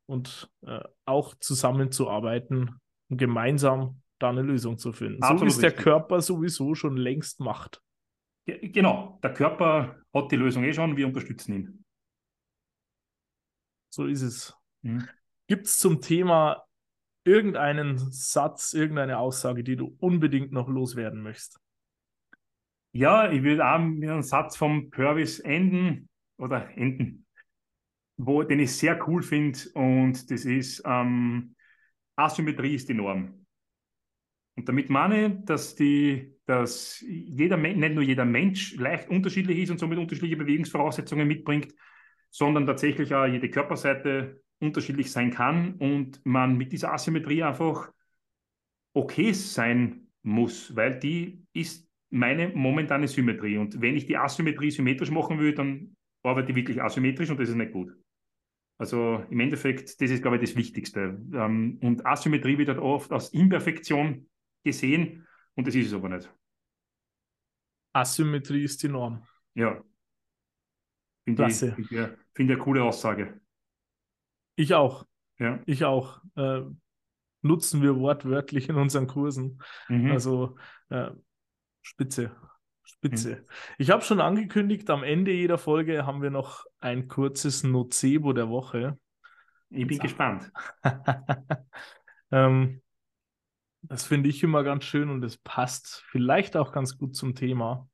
und äh, auch zusammenzuarbeiten und gemeinsam da eine Lösung zu finden. Absolut so wie es der Körper sowieso schon längst macht. Genau, der Körper hat die Lösung eh schon, wir unterstützen ihn. So ist es. Mhm. Gibt es zum Thema irgendeinen Satz, irgendeine Aussage, die du unbedingt noch loswerden möchtest? Ja, ich würde auch mit einem Satz vom Purvis enden oder enden, wo, den ich sehr cool finde und das ist ähm, Asymmetrie ist die Norm. Und damit meine ich, dass, die, dass jeder, nicht nur jeder Mensch leicht unterschiedlich ist und somit unterschiedliche Bewegungsvoraussetzungen mitbringt, sondern tatsächlich auch jede Körperseite unterschiedlich sein kann und man mit dieser Asymmetrie einfach okay sein muss, weil die ist meine momentane Symmetrie. Und wenn ich die Asymmetrie symmetrisch machen will, dann arbeite ich wirklich asymmetrisch und das ist nicht gut. Also im Endeffekt, das ist, glaube ich, das Wichtigste. Ähm, und Asymmetrie wird halt oft als Imperfektion gesehen und das ist es aber nicht. Asymmetrie ist die Norm. Ja. Finde ich, find ich, find eine coole Aussage. Ich auch. Ja. Ich auch. Äh, nutzen wir wortwörtlich in unseren Kursen. Mhm. Also äh, Spitze. Spitze. Mhm. Ich habe schon angekündigt, am Ende jeder Folge haben wir noch ein kurzes Nocebo der Woche. Ich bin gespannt. ähm, das finde ich immer ganz schön und es passt vielleicht auch ganz gut zum Thema.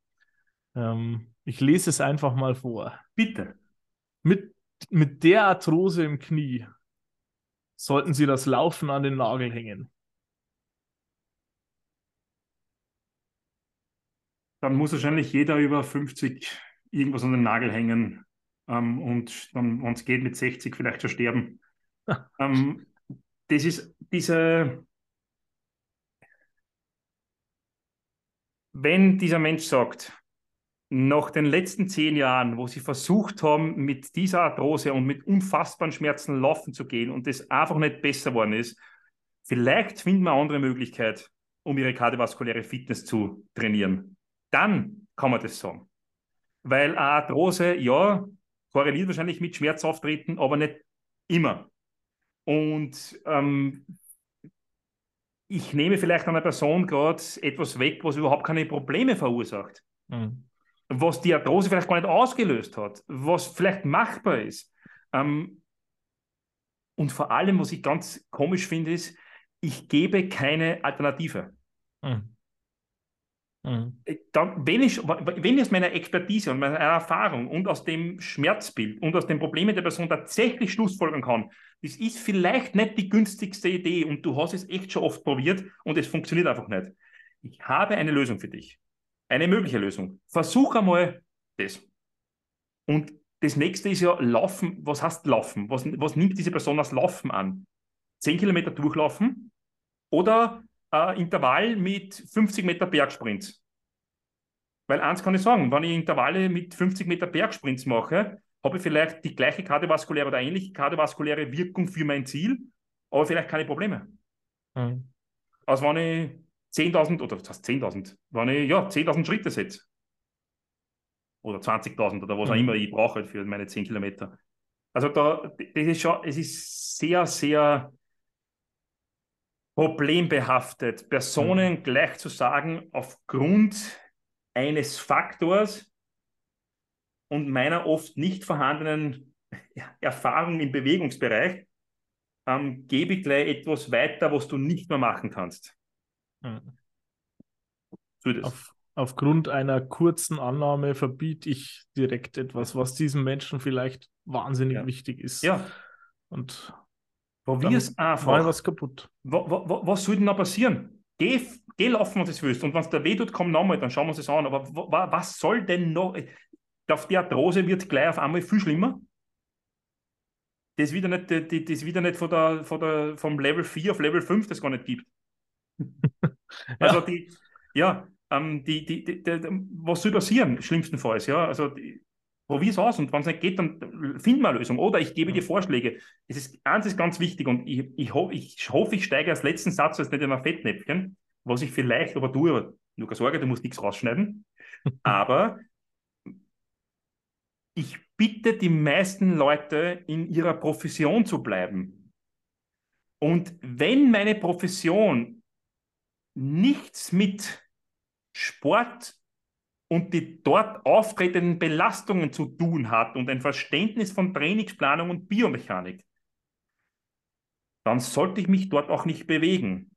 Ähm, ich lese es einfach mal vor. Bitte. Mit, mit der Arthrose im Knie sollten Sie das Laufen an den Nagel hängen. Dann muss wahrscheinlich jeder über 50 irgendwas an den Nagel hängen ähm, und dann, wenn es geht, mit 60 vielleicht schon sterben. ähm, das ist diese wenn dieser Mensch sagt, nach den letzten zehn Jahren, wo sie versucht haben, mit dieser Arthrose und mit unfassbaren Schmerzen laufen zu gehen und das einfach nicht besser worden ist, vielleicht finden wir eine andere Möglichkeit, um ihre kardiovaskuläre Fitness zu trainieren. Dann kann man das sagen. Weil Arthrose, ja, korreliert wahrscheinlich mit Schmerzauftreten, aber nicht immer. Und ähm, ich nehme vielleicht einer Person gerade etwas weg, was überhaupt keine Probleme verursacht. Mhm. Was die Arthrose vielleicht gar nicht ausgelöst hat, was vielleicht machbar ist. Ähm, und vor allem, was ich ganz komisch finde, ist, ich gebe keine Alternative. Mhm. Mhm. Äh, wenn, ich, wenn ich aus meiner Expertise und meiner Erfahrung und aus dem Schmerzbild und aus den Problemen der Person tatsächlich schlussfolgern kann, das ist vielleicht nicht die günstigste Idee und du hast es echt schon oft probiert und es funktioniert einfach nicht. Ich habe eine Lösung für dich. Eine mögliche Lösung. Versuch einmal das. Und das nächste ist ja Laufen. Was heißt Laufen? Was, was nimmt diese Person als Laufen an? 10 Kilometer durchlaufen oder äh, Intervall mit 50 Meter Bergsprints. Weil eins kann ich sagen, wenn ich Intervalle mit 50 Meter Bergsprints mache, habe ich vielleicht die gleiche kardiovaskuläre oder ähnliche kardiovaskuläre Wirkung für mein Ziel, aber vielleicht keine Probleme. Mhm. Als wenn ich 10.000 oder was heißt 10.000, wenn ich ja 10.000 Schritte setze. Oder 20.000 oder was mhm. auch immer ich brauche für meine 10 Kilometer. Also da, das ist schon, es ist sehr, sehr problembehaftet, Personen mhm. gleich zu sagen, aufgrund eines Faktors und meiner oft nicht vorhandenen Erfahrung im Bewegungsbereich, ähm, gebe ich gleich etwas weiter, was du nicht mehr machen kannst. Mhm. So Auf, aufgrund einer kurzen Annahme verbiete ich direkt etwas, was diesem Menschen vielleicht wahnsinnig ja. wichtig ist. Ja. Und Probier es einfach. Mal was kaputt. Was, was, was soll denn da passieren? Geh, geh laufen, wenn du es willst. Und wenn es da weh tut, komm nochmal, dann schauen wir uns das an. Aber was soll denn noch? Die Arthrose wird gleich auf einmal viel schlimmer. Das ist wieder nicht, das wieder nicht von der, von der, vom Level 4 auf Level 5, das gar nicht gibt. also die, ja, ähm, die, die, die, was soll passieren, schlimmstenfalls, ja? Also die, probier es aus und wenn es nicht geht, dann finden wir eine Lösung. Oder ich gebe dir Vorschläge. Es ist, eins ist ganz wichtig und ich, ich, ho ich hoffe, ich steige als letzten Satz jetzt nicht in ein Fettnäpfchen, was ich vielleicht aber tue, aber nur keine Sorge, du musst nichts rausschneiden. aber ich bitte die meisten Leute, in ihrer Profession zu bleiben. Und wenn meine Profession nichts mit Sport und die dort auftretenden Belastungen zu tun hat und ein Verständnis von Trainingsplanung und Biomechanik, dann sollte ich mich dort auch nicht bewegen.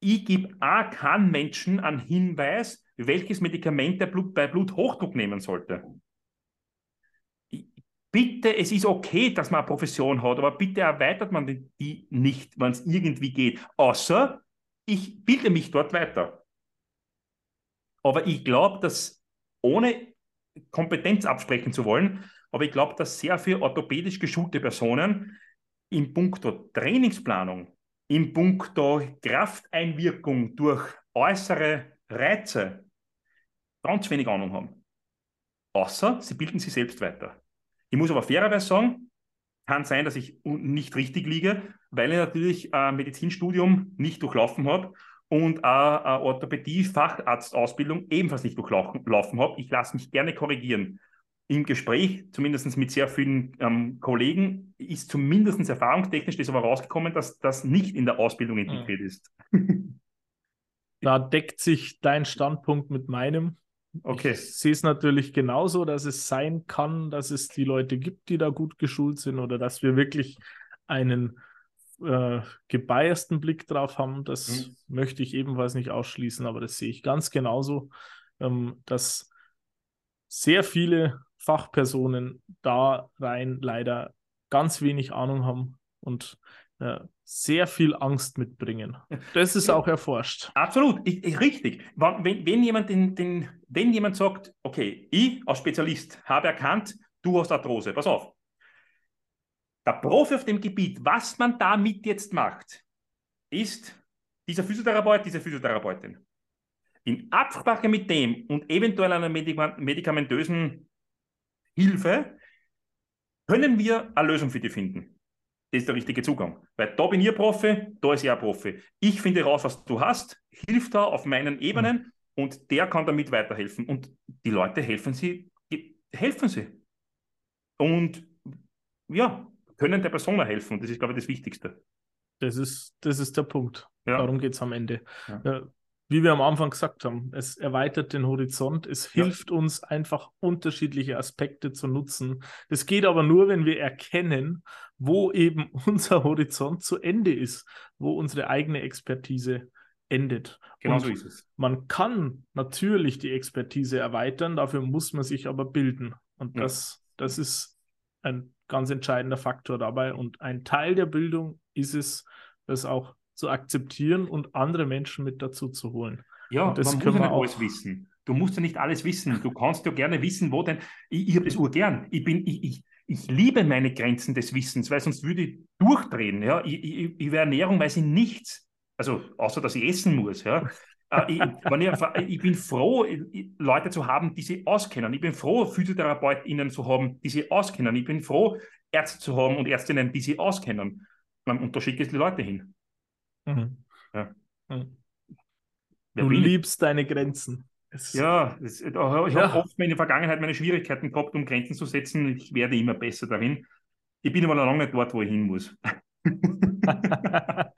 Ich gebe auch keinen Menschen einen Hinweis, welches Medikament der Blut, bei Bluthochdruck nehmen sollte. bitte, es ist okay, dass man eine Profession hat, aber bitte erweitert man die nicht, wenn es irgendwie geht. Außer ich bilde mich dort weiter. Aber ich glaube, dass ohne Kompetenz absprechen zu wollen, aber ich glaube, dass sehr viele orthopädisch geschulte Personen im puncto Trainingsplanung, im puncto Krafteinwirkung durch äußere Reize ganz wenig Ahnung haben. Außer sie bilden sich selbst weiter. Ich muss aber fairerweise sagen, kann sein, dass ich nicht richtig liege, weil ich natürlich ein Medizinstudium nicht durchlaufen habe und eine Orthopädie-Facharztausbildung ebenfalls nicht durchlaufen habe. Ich lasse mich gerne korrigieren. Im Gespräch, zumindest mit sehr vielen ähm, Kollegen, ist zumindest erfahrungstechnisch das aber rausgekommen, dass das nicht in der Ausbildung integriert mhm. ist. da deckt sich dein Standpunkt mit meinem. Okay. Ich sehe es natürlich genauso, dass es sein kann, dass es die Leute gibt, die da gut geschult sind oder dass wir wirklich einen äh, gebiasten Blick drauf haben, das mhm. möchte ich ebenfalls nicht ausschließen, aber das sehe ich ganz genauso, ähm, dass sehr viele Fachpersonen da rein leider ganz wenig Ahnung haben und äh, sehr viel Angst mitbringen. Das ist auch erforscht. Absolut, ich, ich, richtig. Wenn, wenn, jemand den, den, wenn jemand sagt, okay, ich als Spezialist habe erkannt, du hast Arthrose, pass auf, der Profi auf dem Gebiet, was man damit jetzt macht, ist dieser Physiotherapeut, diese Physiotherapeutin. In Absprache mit dem und eventuell einer medikamentösen Hilfe können wir eine Lösung für dich finden. Das ist der richtige Zugang. Weil da bin ich Profi, da ist er Profi. Ich finde raus, was du hast, hilf da auf meinen Ebenen mhm. und der kann damit weiterhelfen. Und die Leute helfen sie, helfen sie. Und ja, können der Person helfen. Das ist, glaube ich, das Wichtigste. Das ist, das ist der Punkt. Ja. Darum geht es am Ende. Ja. Wie wir am Anfang gesagt haben, es erweitert den Horizont, es hilft uns einfach unterschiedliche Aspekte zu nutzen. Das geht aber nur, wenn wir erkennen, wo eben unser Horizont zu Ende ist, wo unsere eigene Expertise endet. Genau so ist es. Man kann natürlich die Expertise erweitern, dafür muss man sich aber bilden. Und das, das ist ein ganz entscheidender Faktor dabei. Und ein Teil der Bildung ist es, das auch zu akzeptieren und andere Menschen mit dazu zu holen. Ja, und das man muss ja nicht alles wissen. Du musst ja nicht alles wissen. Du kannst ja gerne wissen, wo denn. Ich, ich habe das urgern. Ich bin, ich, ich, ich liebe meine Grenzen des Wissens, weil sonst würde ich durchdrehen. Ja? Ich, ich, über Ernährung weiß ich nichts. Also, außer dass ich essen muss. Ja? Äh, ich, ich, ich, bin froh, Leute zu haben, die sich auskennen. Ich bin froh, PhysiotherapeutInnen zu haben, die sich auskennen. Ich bin froh, Ärzte zu haben und Ärztinnen, die sich auskennen. Und da schicke ich die Leute hin. Mhm. Ja. Mhm. Du liebst deine Grenzen. Es ja, es, ich habe ja. oft in der Vergangenheit meine Schwierigkeiten gehabt, um Grenzen zu setzen. Ich werde immer besser darin. Ich bin aber noch lange nicht dort, wo ich hin muss.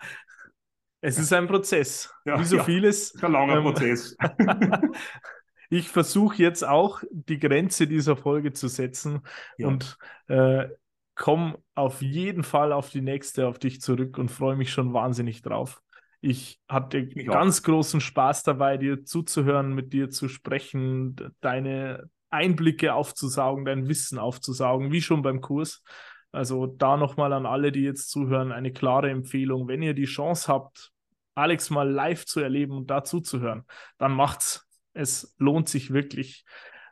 es ist ein Prozess. Ja, Wie so ja, vieles. Ein langer ähm, Prozess. ich versuche jetzt auch die Grenze dieser Folge zu setzen ja. und äh, komme auf jeden Fall auf die nächste auf dich zurück und freue mich schon wahnsinnig drauf. Ich hatte ich ganz auch. großen Spaß dabei, dir zuzuhören, mit dir zu sprechen, deine Einblicke aufzusaugen, dein Wissen aufzusaugen, wie schon beim Kurs. Also da nochmal an alle, die jetzt zuhören, eine klare Empfehlung. Wenn ihr die Chance habt, Alex mal live zu erleben und da zuzuhören, dann macht's. Es lohnt sich wirklich.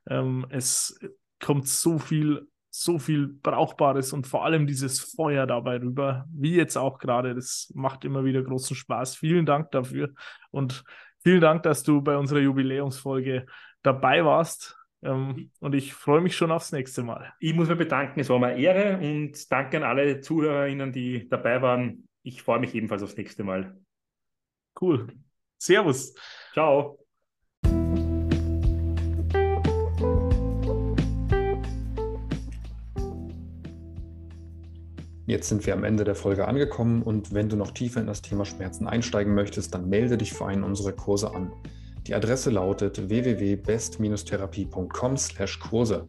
Ähm, es kommt so viel so viel Brauchbares und vor allem dieses Feuer dabei rüber, wie jetzt auch gerade. Das macht immer wieder großen Spaß. Vielen Dank dafür und vielen Dank, dass du bei unserer Jubiläumsfolge dabei warst. Ähm, und ich freue mich schon aufs nächste Mal. Ich muss mich bedanken, es war mir Ehre und danke an alle ZuhörerInnen, die dabei waren. Ich freue mich ebenfalls aufs nächste Mal. Cool. Servus. Ciao. Jetzt sind wir am Ende der Folge angekommen und wenn du noch tiefer in das Thema Schmerzen einsteigen möchtest, dann melde dich für einen unserer Kurse an. Die Adresse lautet www.best-therapie.com/Kurse.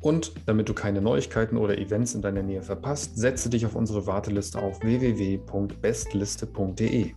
Und damit du keine Neuigkeiten oder Events in deiner Nähe verpasst, setze dich auf unsere Warteliste auf www.bestliste.de.